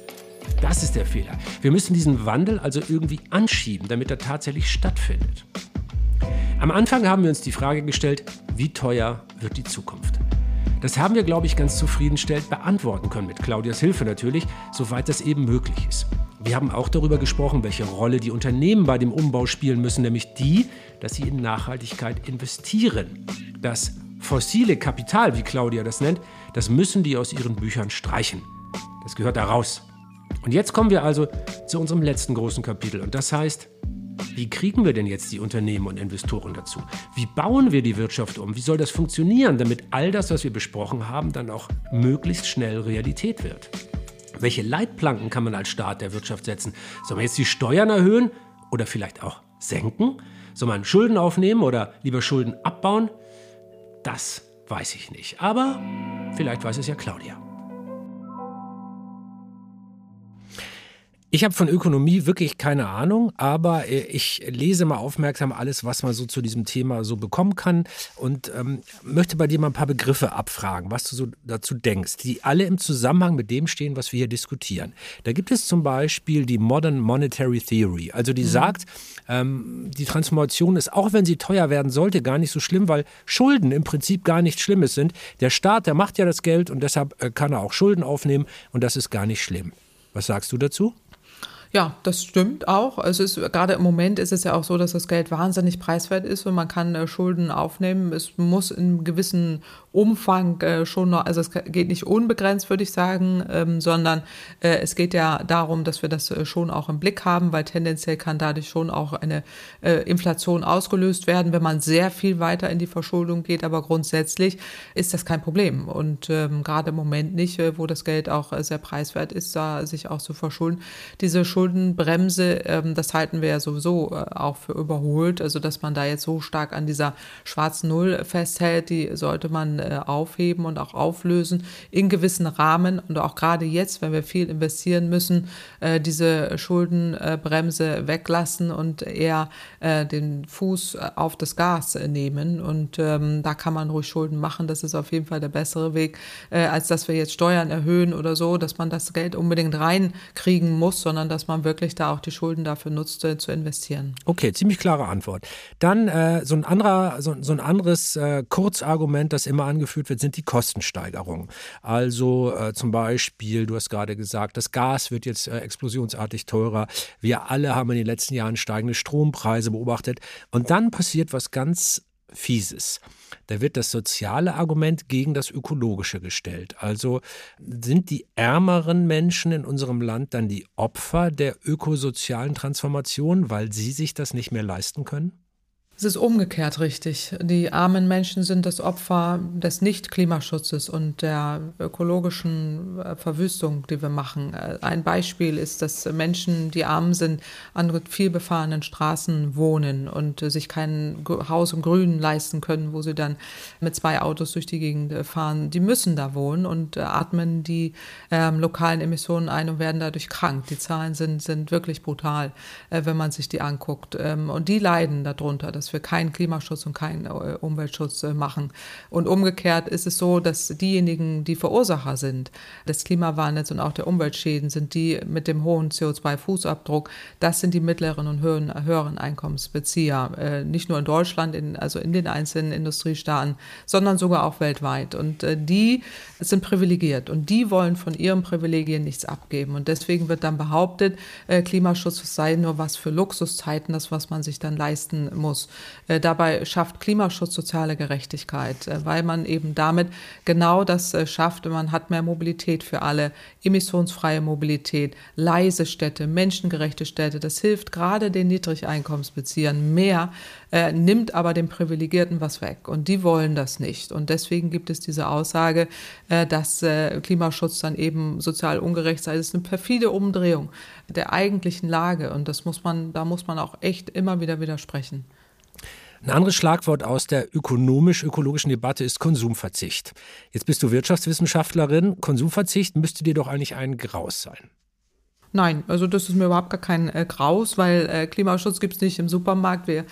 Das ist der Fehler. Wir müssen diesen Wandel also irgendwie anschieben, damit er tatsächlich stattfindet. Am Anfang haben wir uns die Frage gestellt, wie teuer wird die Zukunft? Das haben wir, glaube ich, ganz zufriedenstellend beantworten können, mit Claudias Hilfe natürlich, soweit das eben möglich ist. Wir haben auch darüber gesprochen, welche Rolle die Unternehmen bei dem Umbau spielen müssen, nämlich die, dass sie in Nachhaltigkeit investieren. Das fossile Kapital, wie Claudia das nennt, das müssen die aus ihren Büchern streichen. Das gehört da raus. Und jetzt kommen wir also zu unserem letzten großen Kapitel und das heißt wie kriegen wir denn jetzt die Unternehmen und Investoren dazu? Wie bauen wir die Wirtschaft um? Wie soll das funktionieren, damit all das, was wir besprochen haben, dann auch möglichst schnell Realität wird? Welche Leitplanken kann man als Staat der Wirtschaft setzen? Soll man jetzt die Steuern erhöhen oder vielleicht auch senken? Soll man Schulden aufnehmen oder lieber Schulden abbauen? Das weiß ich nicht. Aber vielleicht weiß es ja Claudia. Ich habe von Ökonomie wirklich keine Ahnung, aber äh, ich lese mal aufmerksam alles, was man so zu diesem Thema so bekommen kann und ähm, möchte bei dir mal ein paar Begriffe abfragen, was du so dazu denkst, die alle im Zusammenhang mit dem stehen, was wir hier diskutieren. Da gibt es zum Beispiel die Modern Monetary Theory, also die mhm. sagt, ähm, die Transformation ist, auch wenn sie teuer werden sollte, gar nicht so schlimm, weil Schulden im Prinzip gar nichts Schlimmes sind. Der Staat, der macht ja das Geld und deshalb äh, kann er auch Schulden aufnehmen und das ist gar nicht schlimm. Was sagst du dazu? Ja, das stimmt auch. Also es ist, gerade im Moment ist es ja auch so, dass das Geld wahnsinnig preiswert ist und man kann äh, Schulden aufnehmen. Es muss in gewissen Umfang äh, schon noch, also es geht nicht unbegrenzt, würde ich sagen, ähm, sondern äh, es geht ja darum, dass wir das äh, schon auch im Blick haben, weil tendenziell kann dadurch schon auch eine äh, Inflation ausgelöst werden, wenn man sehr viel weiter in die Verschuldung geht. Aber grundsätzlich ist das kein Problem. Und ähm, gerade im Moment nicht, äh, wo das Geld auch sehr preiswert ist, da sich auch zu verschulden. Diese Schuldenbremse, ähm, das halten wir ja sowieso auch für überholt. Also dass man da jetzt so stark an dieser schwarzen Null festhält, die sollte man äh, aufheben und auch auflösen in gewissen Rahmen und auch gerade jetzt, wenn wir viel investieren müssen, äh, diese Schuldenbremse weglassen und eher äh, den Fuß auf das Gas nehmen. Und ähm, da kann man ruhig Schulden machen. Das ist auf jeden Fall der bessere Weg, als dass wir jetzt Steuern erhöhen oder so, dass man das Geld unbedingt reinkriegen muss, sondern dass man wirklich da auch die Schulden dafür nutzt, zu investieren. Okay, ziemlich klare Antwort. Dann äh, so ein anderer, so, so ein anderes äh, Kurzargument, das immer angeführt wird, sind die Kostensteigerungen. Also äh, zum Beispiel, du hast gerade gesagt, das Gas wird jetzt äh, explosionsartig teurer. Wir alle haben in den letzten Jahren steigende Strompreise beobachtet. Und dann passiert was ganz Fieses. Da wird das soziale Argument gegen das ökologische gestellt. Also sind die ärmeren Menschen in unserem Land dann die Opfer der ökosozialen Transformation, weil sie sich das nicht mehr leisten können? Es ist umgekehrt richtig. Die armen Menschen sind das Opfer des Nicht-Klimaschutzes und der ökologischen äh, Verwüstung, die wir machen. Äh, ein Beispiel ist, dass Menschen, die arm sind, an vielbefahrenen Straßen wohnen und sich kein Haus im Grünen leisten können, wo sie dann mit zwei Autos durch die Gegend äh, fahren. Die müssen da wohnen und atmen die ähm, lokalen Emissionen ein und werden dadurch krank. Die Zahlen sind, sind wirklich brutal, äh, wenn man sich die anguckt. Ähm, und die leiden darunter. Das dass wir keinen Klimaschutz und keinen äh, Umweltschutz äh, machen. Und umgekehrt ist es so, dass diejenigen, die Verursacher sind des Klimawandels und auch der Umweltschäden, sind die mit dem hohen CO2-Fußabdruck. Das sind die mittleren und höheren, Einkommensbezieher. Äh, nicht nur in Deutschland, in, also in den einzelnen Industriestaaten, sondern sogar auch weltweit. Und die sind privilegiert und die wollen von ihren Privilegien nichts abgeben. Und deswegen wird dann behauptet, Klimaschutz sei nur was für Luxuszeiten, das, was man sich dann leisten muss. Äh, dabei schafft Klimaschutz soziale Gerechtigkeit, äh, weil man eben damit genau das äh, schafft. Man hat mehr Mobilität für alle, emissionsfreie Mobilität, leise Städte, menschengerechte Städte. Das hilft gerade den Niedrigeinkommensbeziehern mehr, nimmt aber den Privilegierten was weg. Und die wollen das nicht. Und deswegen gibt es diese Aussage, dass Klimaschutz dann eben sozial ungerecht sei. Das ist eine perfide Umdrehung der eigentlichen Lage. Und das muss man, da muss man auch echt immer wieder widersprechen. Ein anderes Schlagwort aus der ökonomisch-ökologischen Debatte ist Konsumverzicht. Jetzt bist du Wirtschaftswissenschaftlerin. Konsumverzicht müsste dir doch eigentlich ein Graus sein. Nein, also das ist mir überhaupt gar kein äh, Graus, weil äh, Klimaschutz gibt es nicht im Supermarkt. Wir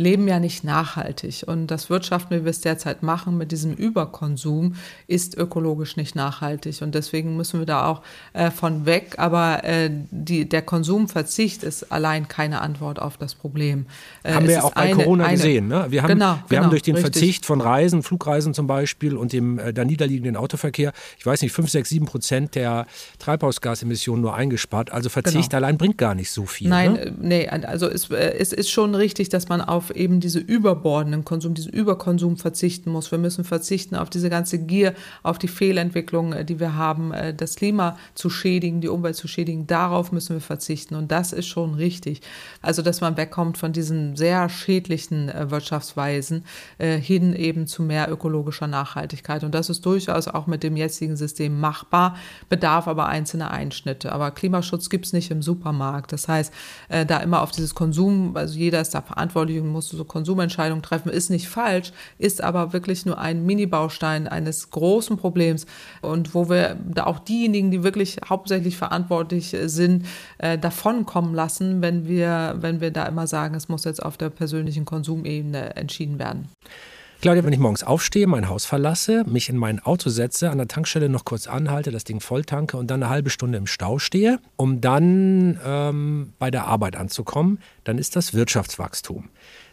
leben ja nicht nachhaltig. Und das Wirtschaften, wie wir es derzeit machen, mit diesem Überkonsum, ist ökologisch nicht nachhaltig. Und deswegen müssen wir da auch äh, von weg. Aber äh, die, der Konsumverzicht ist allein keine Antwort auf das Problem. Äh, haben wir auch bei eine, Corona eine, gesehen. Ne? Wir, haben, genau, wir genau, haben durch den richtig. Verzicht von Reisen, Flugreisen zum Beispiel und dem äh, da niederliegenden Autoverkehr, ich weiß nicht, 5, 6, 7 Prozent der Treibhausgasemissionen nur eingespart. Also Verzicht genau. allein bringt gar nicht so viel. Nein, ne? Äh, nee, also es, äh, es ist schon richtig, dass man auf eben diese überbordenden Konsum, diesen Überkonsum verzichten muss. Wir müssen verzichten auf diese ganze Gier, auf die Fehlentwicklung, äh, die wir haben, äh, das Klima zu schädigen, die Umwelt zu schädigen. Darauf müssen wir verzichten. Und das ist schon richtig. Also, dass man wegkommt von diesen sehr schädlichen äh, Wirtschaftsweisen hin eben zu mehr ökologischer Nachhaltigkeit. Und das ist durchaus auch mit dem jetzigen System machbar, bedarf aber einzelner Einschnitte. Aber Klimaschutz gibt es nicht im Supermarkt. Das heißt, da immer auf dieses Konsum, also jeder ist da verantwortlich musst du so Konsumentscheidungen treffen, ist nicht falsch, ist aber wirklich nur ein Mini-Baustein eines großen Problems und wo wir da auch diejenigen, die wirklich hauptsächlich verantwortlich sind, äh, davonkommen lassen, wenn wir, wenn wir da immer sagen, es muss jetzt auf der persönlichen Konsumebene entschieden werden. Claudia, wenn ich morgens aufstehe, mein Haus verlasse, mich in mein Auto setze, an der Tankstelle noch kurz anhalte, das Ding volltanke und dann eine halbe Stunde im Stau stehe, um dann ähm, bei der Arbeit anzukommen, dann ist das Wirtschaftswachstum.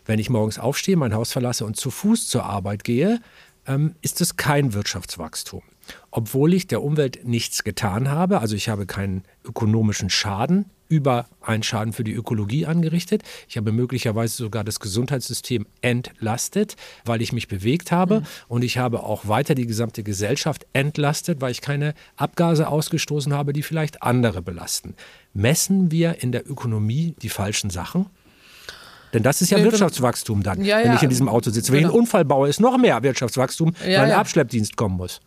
Wenn ich morgens aufstehe, mein Haus verlasse und zu Fuß zur Arbeit gehe, ähm, ist es kein Wirtschaftswachstum. Obwohl ich der Umwelt nichts getan habe, also ich habe keinen ökonomischen Schaden über einen Schaden für die Ökologie angerichtet. Ich habe möglicherweise sogar das Gesundheitssystem entlastet, weil ich mich bewegt habe. Mhm. Und ich habe auch weiter die gesamte Gesellschaft entlastet, weil ich keine Abgase ausgestoßen habe, die vielleicht andere belasten. Messen wir in der Ökonomie die falschen Sachen? Denn das ist ja nee, Wirtschaftswachstum dann, ja, wenn ich in diesem Auto sitze. Wenn genau. ich einen Unfall baue, ist noch mehr Wirtschaftswachstum, ja, weil ein Abschleppdienst kommen muss.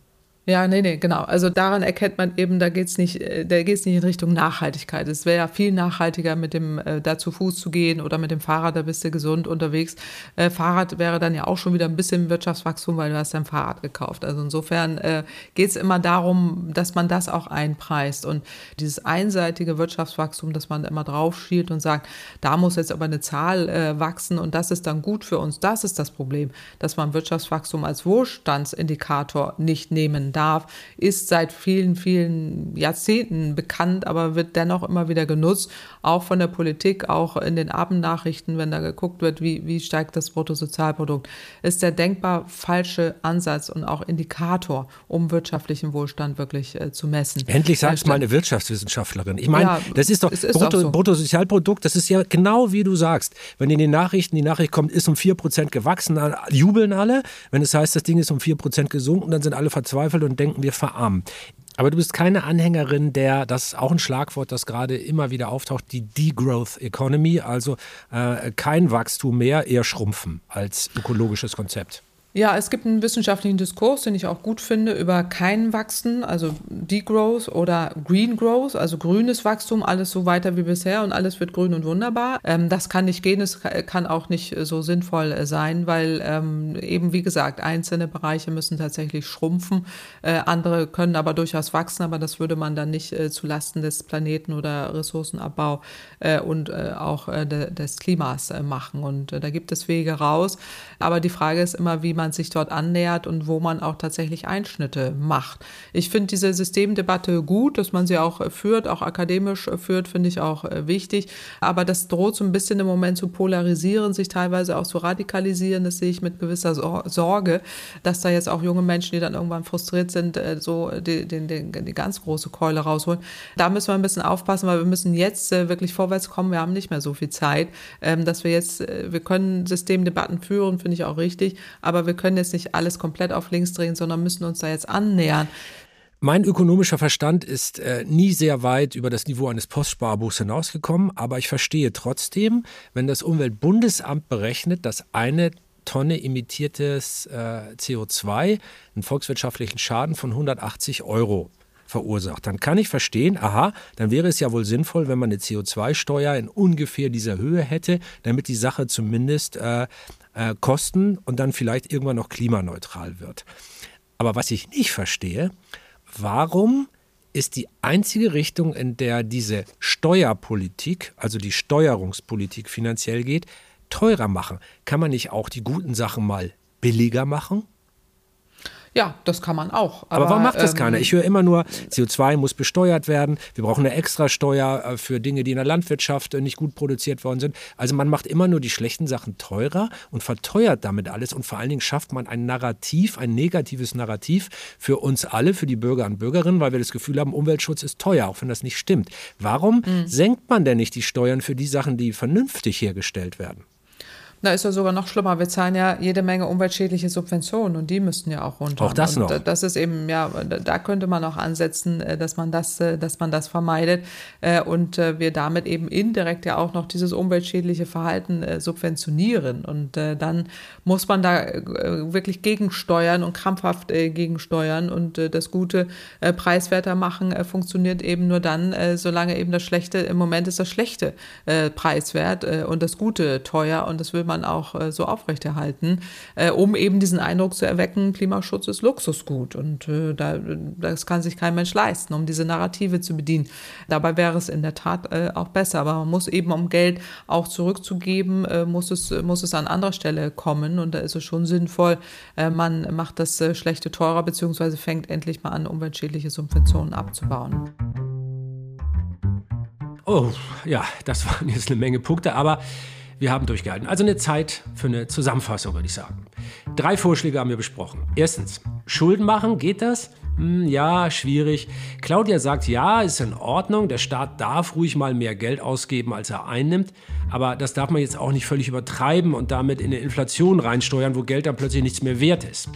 Ja, nee, nee, genau. Also daran erkennt man eben, da geht's nicht, äh, nicht in Richtung Nachhaltigkeit. Es wäre ja viel nachhaltiger, mit dem äh, da zu Fuß zu gehen oder mit dem Fahrrad, da bist du gesund unterwegs. Äh, Fahrrad wäre dann ja auch schon wieder ein bisschen Wirtschaftswachstum, weil du hast dein Fahrrad gekauft. Also insofern äh, geht es immer darum, dass man das auch einpreist. Und dieses einseitige Wirtschaftswachstum, dass man immer drauf schielt und sagt, da muss jetzt aber eine Zahl äh, wachsen und das ist dann gut für uns. Das ist das Problem, dass man Wirtschaftswachstum als Wohlstandsindikator nicht nehmen darf, ist seit vielen, vielen Jahrzehnten bekannt, aber wird dennoch immer wieder genutzt, auch von der Politik, auch in den Abendnachrichten, wenn da geguckt wird, wie, wie steigt das Bruttosozialprodukt, ist der denkbar falsche Ansatz und auch Indikator, um wirtschaftlichen Wohlstand wirklich äh, zu messen. Endlich sagt es mal eine Wirtschaftswissenschaftlerin. Ich meine, ja, das ist doch ist Brutto, so. Bruttosozialprodukt, das ist ja genau wie du sagst. Wenn in den Nachrichten die Nachricht kommt, ist um 4% gewachsen, dann jubeln alle. Wenn es heißt, das Ding ist um 4% gesunken, dann sind alle verzweifelt verzweifelt und denken, wir verarmen. Aber du bist keine Anhängerin der, das ist auch ein Schlagwort, das gerade immer wieder auftaucht, die Degrowth Economy, also äh, kein Wachstum mehr, eher Schrumpfen als ökologisches Konzept. Ja, es gibt einen wissenschaftlichen Diskurs, den ich auch gut finde, über kein Wachsen, also Degrowth oder Green Growth, also grünes Wachstum, alles so weiter wie bisher und alles wird grün und wunderbar. Ähm, das kann nicht gehen, es kann auch nicht so sinnvoll sein, weil ähm, eben, wie gesagt, einzelne Bereiche müssen tatsächlich schrumpfen, äh, andere können aber durchaus wachsen, aber das würde man dann nicht äh, zulasten des Planeten oder Ressourcenabbau äh, und äh, auch äh, de, des Klimas äh, machen. Und da gibt es Wege raus, aber die Frage ist immer, wie man sich dort annähert und wo man auch tatsächlich Einschnitte macht. Ich finde diese Systemdebatte gut, dass man sie auch führt, auch akademisch führt, finde ich auch äh, wichtig. Aber das droht so ein bisschen im Moment zu polarisieren, sich teilweise auch zu radikalisieren. Das sehe ich mit gewisser Sorge, dass da jetzt auch junge Menschen, die dann irgendwann frustriert sind, äh, so die, die, die, die ganz große Keule rausholen. Da müssen wir ein bisschen aufpassen, weil wir müssen jetzt äh, wirklich vorwärts kommen. Wir haben nicht mehr so viel Zeit, ähm, dass wir jetzt, wir können Systemdebatten führen, finde ich auch richtig, aber wir können jetzt nicht alles komplett auf links drehen, sondern müssen uns da jetzt annähern. Mein ökonomischer Verstand ist äh, nie sehr weit über das Niveau eines Postsparbuchs hinausgekommen, aber ich verstehe trotzdem, wenn das Umweltbundesamt berechnet, dass eine Tonne emittiertes äh, CO2 einen volkswirtschaftlichen Schaden von 180 Euro verursacht. Dann kann ich verstehen, aha, dann wäre es ja wohl sinnvoll, wenn man eine CO2-Steuer in ungefähr dieser Höhe hätte, damit die Sache zumindest äh, äh, kosten und dann vielleicht irgendwann noch klimaneutral wird. Aber was ich nicht verstehe, warum ist die einzige Richtung, in der diese Steuerpolitik, also die Steuerungspolitik finanziell geht, teurer machen? Kann man nicht auch die guten Sachen mal billiger machen? Ja, das kann man auch. Aber, aber warum macht das ähm, keiner? Ich höre immer nur, CO2 muss besteuert werden. Wir brauchen eine Extrasteuer äh, für Dinge, die in der Landwirtschaft äh, nicht gut produziert worden sind. Also man macht immer nur die schlechten Sachen teurer und verteuert damit alles. Und vor allen Dingen schafft man ein Narrativ, ein negatives Narrativ für uns alle, für die Bürger und Bürgerinnen, weil wir das Gefühl haben, Umweltschutz ist teuer, auch wenn das nicht stimmt. Warum mhm. senkt man denn nicht die Steuern für die Sachen, die vernünftig hergestellt werden? Na, ist ja sogar noch schlimmer. Wir zahlen ja jede Menge umweltschädliche Subventionen und die müssten ja auch runter. Auch das und noch. Das ist eben, ja, da könnte man auch ansetzen, äh, dass man das, äh, dass man das vermeidet äh, und wir damit eben indirekt ja auch noch dieses umweltschädliche Verhalten subventionieren. Und dann muss man da wirklich gegensteuern und krampfhaft gegensteuern und das Gute preiswerter machen funktioniert eben nur dann, solange eben das Schlechte, im Moment ist das Schlechte preiswert und das Gute teuer und das will man auch äh, so aufrechterhalten, äh, um eben diesen Eindruck zu erwecken, Klimaschutz ist Luxusgut und äh, da, das kann sich kein Mensch leisten, um diese Narrative zu bedienen. Dabei wäre es in der Tat äh, auch besser, aber man muss eben, um Geld auch zurückzugeben, äh, muss, es, muss es an anderer Stelle kommen und da ist es schon sinnvoll, äh, man macht das Schlechte teurer, beziehungsweise fängt endlich mal an, umweltschädliche Subventionen abzubauen. Oh, ja, das waren jetzt eine Menge Punkte, aber wir haben durchgehalten. Also eine Zeit für eine Zusammenfassung, würde ich sagen. Drei Vorschläge haben wir besprochen. Erstens, Schulden machen, geht das? Hm, ja, schwierig. Claudia sagt, ja, ist in Ordnung. Der Staat darf ruhig mal mehr Geld ausgeben, als er einnimmt. Aber das darf man jetzt auch nicht völlig übertreiben und damit in eine Inflation reinsteuern, wo Geld dann plötzlich nichts mehr wert ist.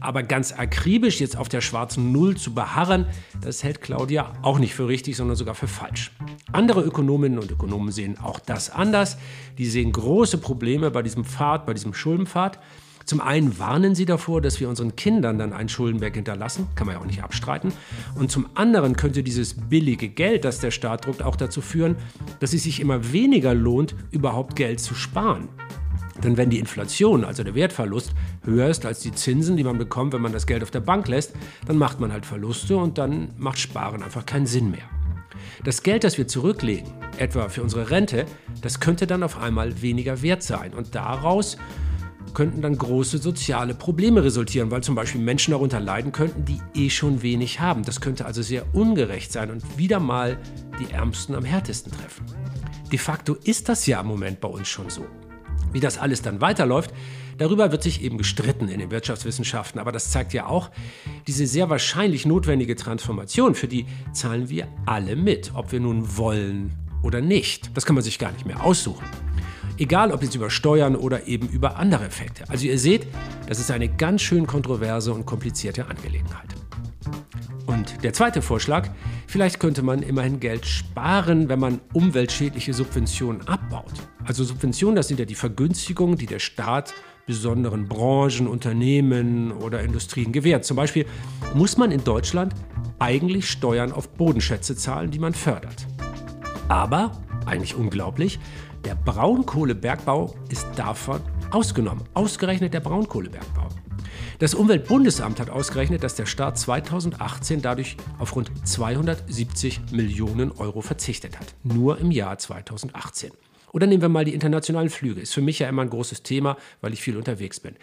Aber ganz akribisch jetzt auf der schwarzen Null zu beharren, das hält Claudia auch nicht für richtig, sondern sogar für falsch. Andere Ökonominnen und Ökonomen sehen auch das anders. Die sehen große Probleme bei diesem Pfad, bei diesem Schuldenpfad. Zum einen warnen sie davor, dass wir unseren Kindern dann einen Schuldenberg hinterlassen, kann man ja auch nicht abstreiten. Und zum anderen könnte dieses billige Geld, das der Staat druckt, auch dazu führen, dass es sich immer weniger lohnt, überhaupt Geld zu sparen. Denn wenn die Inflation, also der Wertverlust, höher ist als die Zinsen, die man bekommt, wenn man das Geld auf der Bank lässt, dann macht man halt Verluste und dann macht Sparen einfach keinen Sinn mehr. Das Geld, das wir zurücklegen, etwa für unsere Rente, das könnte dann auf einmal weniger wert sein. Und daraus könnten dann große soziale Probleme resultieren, weil zum Beispiel Menschen darunter leiden könnten, die eh schon wenig haben. Das könnte also sehr ungerecht sein und wieder mal die Ärmsten am härtesten treffen. De facto ist das ja im Moment bei uns schon so. Wie das alles dann weiterläuft, darüber wird sich eben gestritten in den Wirtschaftswissenschaften. Aber das zeigt ja auch, diese sehr wahrscheinlich notwendige Transformation, für die zahlen wir alle mit, ob wir nun wollen oder nicht. Das kann man sich gar nicht mehr aussuchen. Egal ob jetzt über Steuern oder eben über andere Effekte. Also ihr seht, das ist eine ganz schön kontroverse und komplizierte Angelegenheit. Und der zweite Vorschlag, vielleicht könnte man immerhin Geld sparen, wenn man umweltschädliche Subventionen abbaut. Also Subventionen, das sind ja die Vergünstigungen, die der Staat besonderen Branchen, Unternehmen oder Industrien gewährt. Zum Beispiel muss man in Deutschland eigentlich Steuern auf Bodenschätze zahlen, die man fördert. Aber, eigentlich unglaublich, der Braunkohlebergbau ist davon ausgenommen. Ausgerechnet der Braunkohlebergbau. Das Umweltbundesamt hat ausgerechnet, dass der Staat 2018 dadurch auf rund 270 Millionen Euro verzichtet hat. Nur im Jahr 2018. Oder nehmen wir mal die internationalen Flüge. Ist für mich ja immer ein großes Thema, weil ich viel unterwegs bin.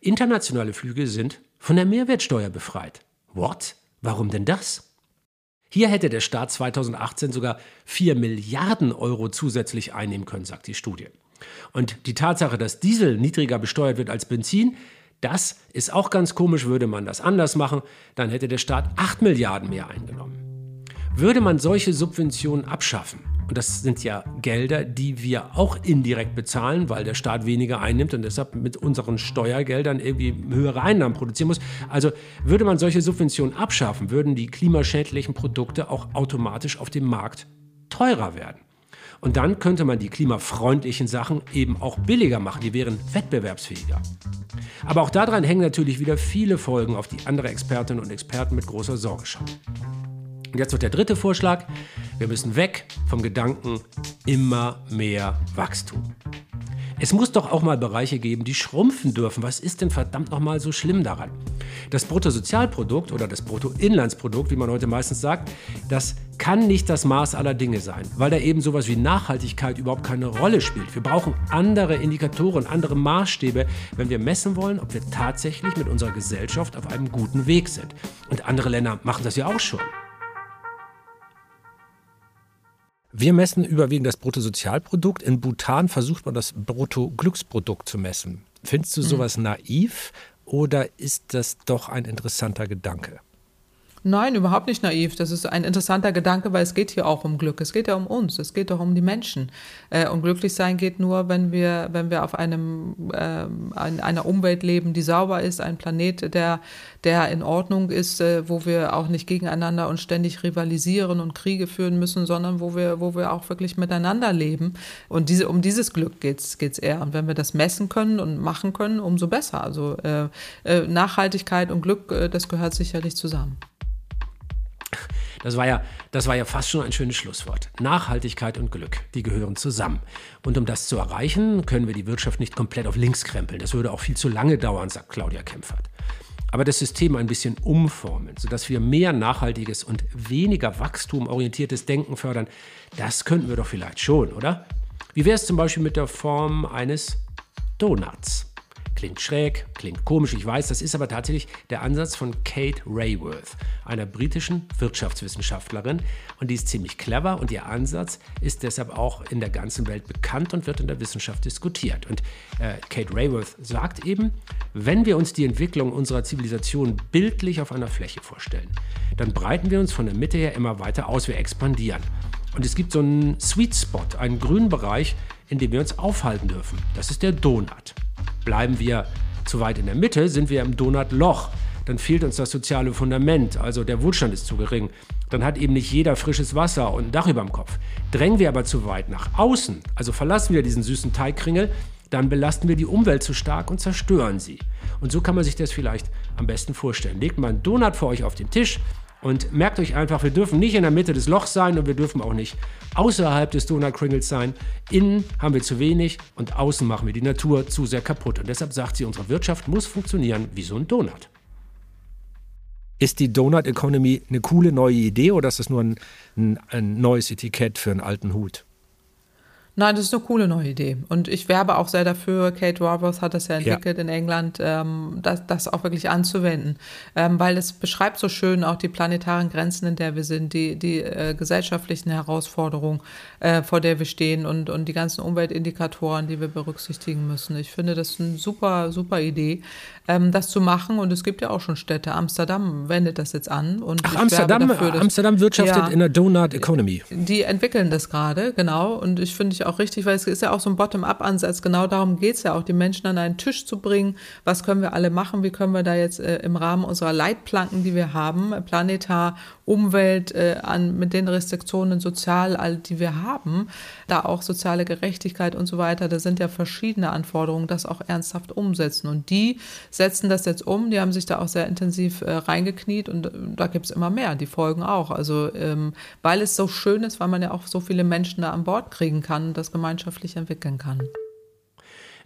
Internationale Flüge sind von der Mehrwertsteuer befreit. What? Warum denn das? Hier hätte der Staat 2018 sogar 4 Milliarden Euro zusätzlich einnehmen können, sagt die Studie. Und die Tatsache, dass Diesel niedriger besteuert wird als Benzin, das ist auch ganz komisch. Würde man das anders machen, dann hätte der Staat 8 Milliarden mehr eingenommen. Würde man solche Subventionen abschaffen, und das sind ja Gelder, die wir auch indirekt bezahlen, weil der Staat weniger einnimmt und deshalb mit unseren Steuergeldern irgendwie höhere Einnahmen produzieren muss. Also würde man solche Subventionen abschaffen, würden die klimaschädlichen Produkte auch automatisch auf dem Markt teurer werden. Und dann könnte man die klimafreundlichen Sachen eben auch billiger machen, die wären wettbewerbsfähiger. Aber auch daran hängen natürlich wieder viele Folgen, auf die andere Expertinnen und Experten mit großer Sorge schauen. Und jetzt wird der dritte Vorschlag. Wir müssen weg vom Gedanken immer mehr Wachstum. Es muss doch auch mal Bereiche geben, die schrumpfen dürfen. Was ist denn verdammt nochmal so schlimm daran? Das Bruttosozialprodukt oder das Bruttoinlandsprodukt, wie man heute meistens sagt, das kann nicht das Maß aller Dinge sein, weil da eben sowas wie Nachhaltigkeit überhaupt keine Rolle spielt. Wir brauchen andere Indikatoren, andere Maßstäbe, wenn wir messen wollen, ob wir tatsächlich mit unserer Gesellschaft auf einem guten Weg sind. Und andere Länder machen das ja auch schon. Wir messen überwiegend das Bruttosozialprodukt. In Bhutan versucht man das Bruttoglücksprodukt zu messen. Findest du mhm. sowas mhm. naiv oder ist das doch ein interessanter Gedanke? Nein, überhaupt nicht naiv. Das ist ein interessanter Gedanke, weil es geht hier auch um Glück. Es geht ja um uns. Es geht doch um die Menschen. Äh, und glücklich sein geht nur, wenn wir, wenn wir auf einem, äh, in einer Umwelt leben, die sauber ist, ein Planet, der, der in Ordnung ist, äh, wo wir auch nicht gegeneinander und ständig rivalisieren und Kriege führen müssen, sondern wo wir, wo wir auch wirklich miteinander leben. Und diese, um dieses Glück geht es eher. Und wenn wir das messen können und machen können, umso besser. Also äh, äh, Nachhaltigkeit und Glück, äh, das gehört sicherlich zusammen. Das war ja, das war ja fast schon ein schönes Schlusswort. Nachhaltigkeit und Glück, die gehören zusammen. Und um das zu erreichen, können wir die Wirtschaft nicht komplett auf links krempeln. Das würde auch viel zu lange dauern, sagt Claudia Kempfert. Aber das System ein bisschen umformen, sodass wir mehr nachhaltiges und weniger wachstumorientiertes Denken fördern, das könnten wir doch vielleicht schon, oder? Wie wäre es zum Beispiel mit der Form eines Donuts? Klingt schräg, klingt komisch, ich weiß, das ist aber tatsächlich der Ansatz von Kate Rayworth, einer britischen Wirtschaftswissenschaftlerin. Und die ist ziemlich clever und ihr Ansatz ist deshalb auch in der ganzen Welt bekannt und wird in der Wissenschaft diskutiert. Und äh, Kate Rayworth sagt eben, wenn wir uns die Entwicklung unserer Zivilisation bildlich auf einer Fläche vorstellen, dann breiten wir uns von der Mitte her immer weiter aus, wir expandieren. Und es gibt so einen Sweet Spot, einen grünen Bereich, in dem wir uns aufhalten dürfen. Das ist der Donut. Bleiben wir zu weit in der Mitte, sind wir im Donutloch. Dann fehlt uns das soziale Fundament, also der Wohlstand ist zu gering. Dann hat eben nicht jeder frisches Wasser und ein Dach über dem Kopf. Drängen wir aber zu weit nach außen, also verlassen wir diesen süßen Teigkringel, dann belasten wir die Umwelt zu stark und zerstören sie. Und so kann man sich das vielleicht am besten vorstellen. Legt mal einen Donut vor euch auf den Tisch, und merkt euch einfach, wir dürfen nicht in der Mitte des Lochs sein und wir dürfen auch nicht außerhalb des Donut Kringles sein. Innen haben wir zu wenig und außen machen wir die Natur zu sehr kaputt. Und deshalb sagt sie, unsere Wirtschaft muss funktionieren wie so ein Donut. Ist die Donut Economy eine coole neue Idee oder ist das nur ein, ein, ein neues Etikett für einen alten Hut? Nein, das ist eine coole neue Idee. Und ich werbe auch sehr dafür, Kate Raworth hat das ja entwickelt ja. in England, ähm, das, das auch wirklich anzuwenden. Ähm, weil es beschreibt so schön auch die planetaren Grenzen, in der wir sind, die, die äh, gesellschaftlichen Herausforderungen, äh, vor der wir stehen und, und die ganzen Umweltindikatoren, die wir berücksichtigen müssen. Ich finde das eine super, super Idee, ähm, das zu machen. Und es gibt ja auch schon Städte. Amsterdam wendet das jetzt an. Und Ach, Amsterdam, dafür, dass, Amsterdam wirtschaftet ja, in der Donut Economy. Die entwickeln das gerade, genau. Und ich finde ich auch richtig, weil es ist ja auch so ein Bottom-up-Ansatz. Genau darum geht es ja auch, die Menschen an einen Tisch zu bringen. Was können wir alle machen? Wie können wir da jetzt äh, im Rahmen unserer Leitplanken, die wir haben, Planetar, Umwelt, äh, an, mit den Restriktionen sozial, all, die wir haben, da auch soziale Gerechtigkeit und so weiter, da sind ja verschiedene Anforderungen, das auch ernsthaft umsetzen. Und die setzen das jetzt um, die haben sich da auch sehr intensiv äh, reingekniet und äh, da gibt es immer mehr, die folgen auch. Also ähm, weil es so schön ist, weil man ja auch so viele Menschen da an Bord kriegen kann das gemeinschaftlich entwickeln kann.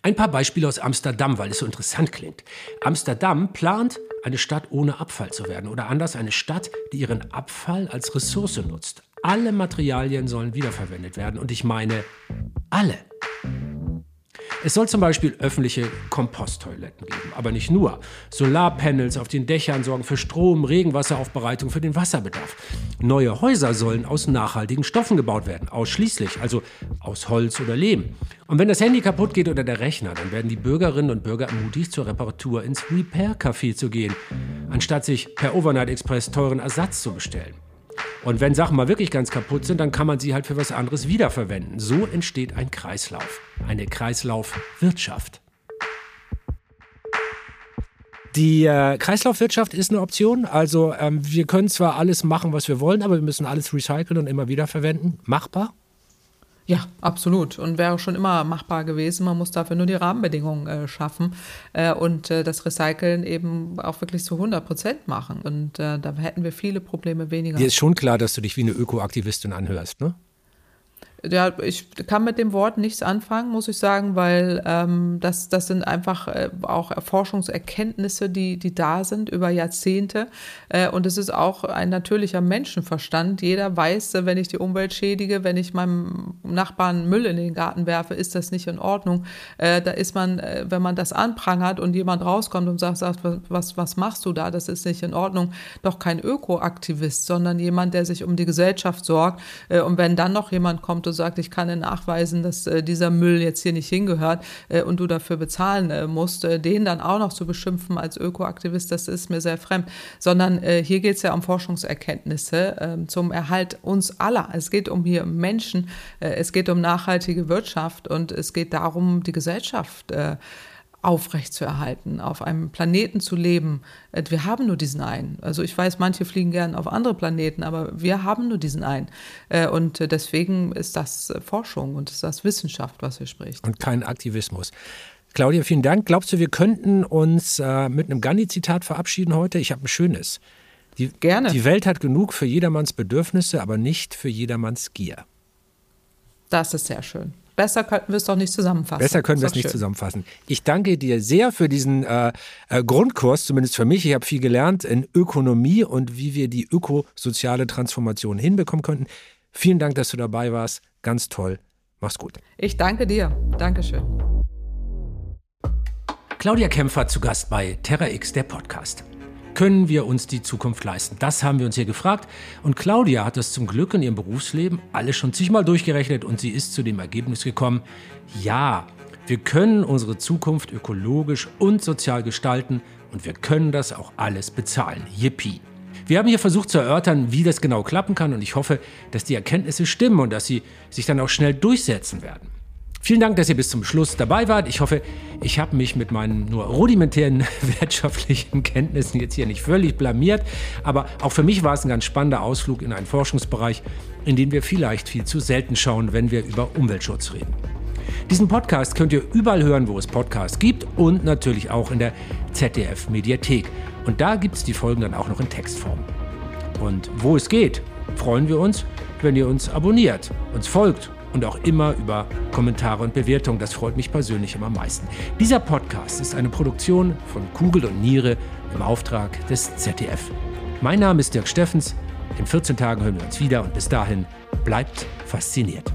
Ein paar Beispiele aus Amsterdam, weil es so interessant klingt. Amsterdam plant, eine Stadt ohne Abfall zu werden oder anders eine Stadt, die ihren Abfall als Ressource nutzt. Alle Materialien sollen wiederverwendet werden und ich meine alle. Es soll zum Beispiel öffentliche Komposttoiletten geben, aber nicht nur. Solarpanels auf den Dächern sorgen für Strom, Regenwasseraufbereitung für den Wasserbedarf. Neue Häuser sollen aus nachhaltigen Stoffen gebaut werden, ausschließlich, also aus Holz oder Lehm. Und wenn das Handy kaputt geht oder der Rechner, dann werden die Bürgerinnen und Bürger ermutigt, zur Reparatur ins Repair-Café zu gehen, anstatt sich per Overnight Express teuren Ersatz zu bestellen. Und wenn Sachen mal wirklich ganz kaputt sind, dann kann man sie halt für was anderes wiederverwenden. So entsteht ein Kreislauf, eine Kreislaufwirtschaft. Die äh, Kreislaufwirtschaft ist eine Option. Also ähm, wir können zwar alles machen, was wir wollen, aber wir müssen alles recyceln und immer wieder verwenden. Machbar? Ja, absolut. Und wäre schon immer machbar gewesen. Man muss dafür nur die Rahmenbedingungen äh, schaffen äh, und äh, das Recyceln eben auch wirklich zu 100 Prozent machen. Und äh, da hätten wir viele Probleme weniger. Dir ist schon klar, dass du dich wie eine Ökoaktivistin anhörst, ne? Ja, ich kann mit dem Wort nichts anfangen, muss ich sagen, weil ähm, das, das sind einfach äh, auch Forschungserkenntnisse, die, die da sind über Jahrzehnte. Äh, und es ist auch ein natürlicher Menschenverstand. Jeder weiß, äh, wenn ich die Umwelt schädige, wenn ich meinem Nachbarn Müll in den Garten werfe, ist das nicht in Ordnung. Äh, da ist man, äh, wenn man das anprangert und jemand rauskommt und sagt, sagt was, was machst du da, das ist nicht in Ordnung, doch kein Ökoaktivist, sondern jemand, der sich um die Gesellschaft sorgt. Äh, und wenn dann noch jemand kommt sagt, ich kann nachweisen, dass äh, dieser Müll jetzt hier nicht hingehört äh, und du dafür bezahlen äh, musst, äh, den dann auch noch zu beschimpfen als Ökoaktivist, das ist mir sehr fremd. Sondern äh, hier geht es ja um Forschungserkenntnisse ähm, zum Erhalt uns aller. Es geht um hier Menschen, äh, es geht um nachhaltige Wirtschaft und es geht darum, die Gesellschaft aufrechtzuerhalten, auf einem Planeten zu leben. Äh, wir haben nur diesen einen. Also ich weiß, manche fliegen gern auf andere Planeten, aber wir haben nur diesen einen. Äh, und äh, deswegen ist das Forschung und ist das Wissenschaft, was hier spricht. Und kein Aktivismus. Claudia, vielen Dank. Glaubst du, wir könnten uns mit einem Gandhi-Zitat verabschieden heute? Ich habe ein schönes. Die, Gerne. Die Welt hat genug für jedermanns Bedürfnisse, aber nicht für jedermanns Gier. Das ist sehr schön. Besser könnten wir es doch nicht zusammenfassen. Besser können wir es nicht schön. zusammenfassen. Ich danke dir sehr für diesen äh, äh, Grundkurs, zumindest für mich. Ich habe viel gelernt in Ökonomie und wie wir die ökosoziale Transformation hinbekommen könnten. Vielen Dank, dass du dabei warst. Ganz toll. Mach's gut. Ich danke dir. Dankeschön. Claudia Kämpfer zu Gast bei Terra X, der Podcast. Können wir uns die Zukunft leisten? Das haben wir uns hier gefragt. Und Claudia hat das zum Glück in ihrem Berufsleben alles schon zigmal durchgerechnet und sie ist zu dem Ergebnis gekommen, ja, wir können unsere Zukunft ökologisch und sozial gestalten und wir können das auch alles bezahlen. Yippie! Wir haben hier versucht zu erörtern, wie das genau klappen kann und ich hoffe, dass die Erkenntnisse stimmen und dass sie sich dann auch schnell durchsetzen werden. Vielen Dank, dass ihr bis zum Schluss dabei wart. Ich hoffe, ich habe mich mit meinen nur rudimentären wirtschaftlichen Kenntnissen jetzt hier nicht völlig blamiert. Aber auch für mich war es ein ganz spannender Ausflug in einen Forschungsbereich, in den wir vielleicht viel zu selten schauen, wenn wir über Umweltschutz reden. Diesen Podcast könnt ihr überall hören, wo es Podcasts gibt und natürlich auch in der ZDF Mediathek. Und da gibt es die Folgen dann auch noch in Textform. Und wo es geht, freuen wir uns, wenn ihr uns abonniert, uns folgt und auch immer über Kommentare und Bewertungen. Das freut mich persönlich immer am meisten. Dieser Podcast ist eine Produktion von Kugel und Niere im Auftrag des ZDF. Mein Name ist Dirk Steffens. In 14 Tagen hören wir uns wieder und bis dahin bleibt fasziniert.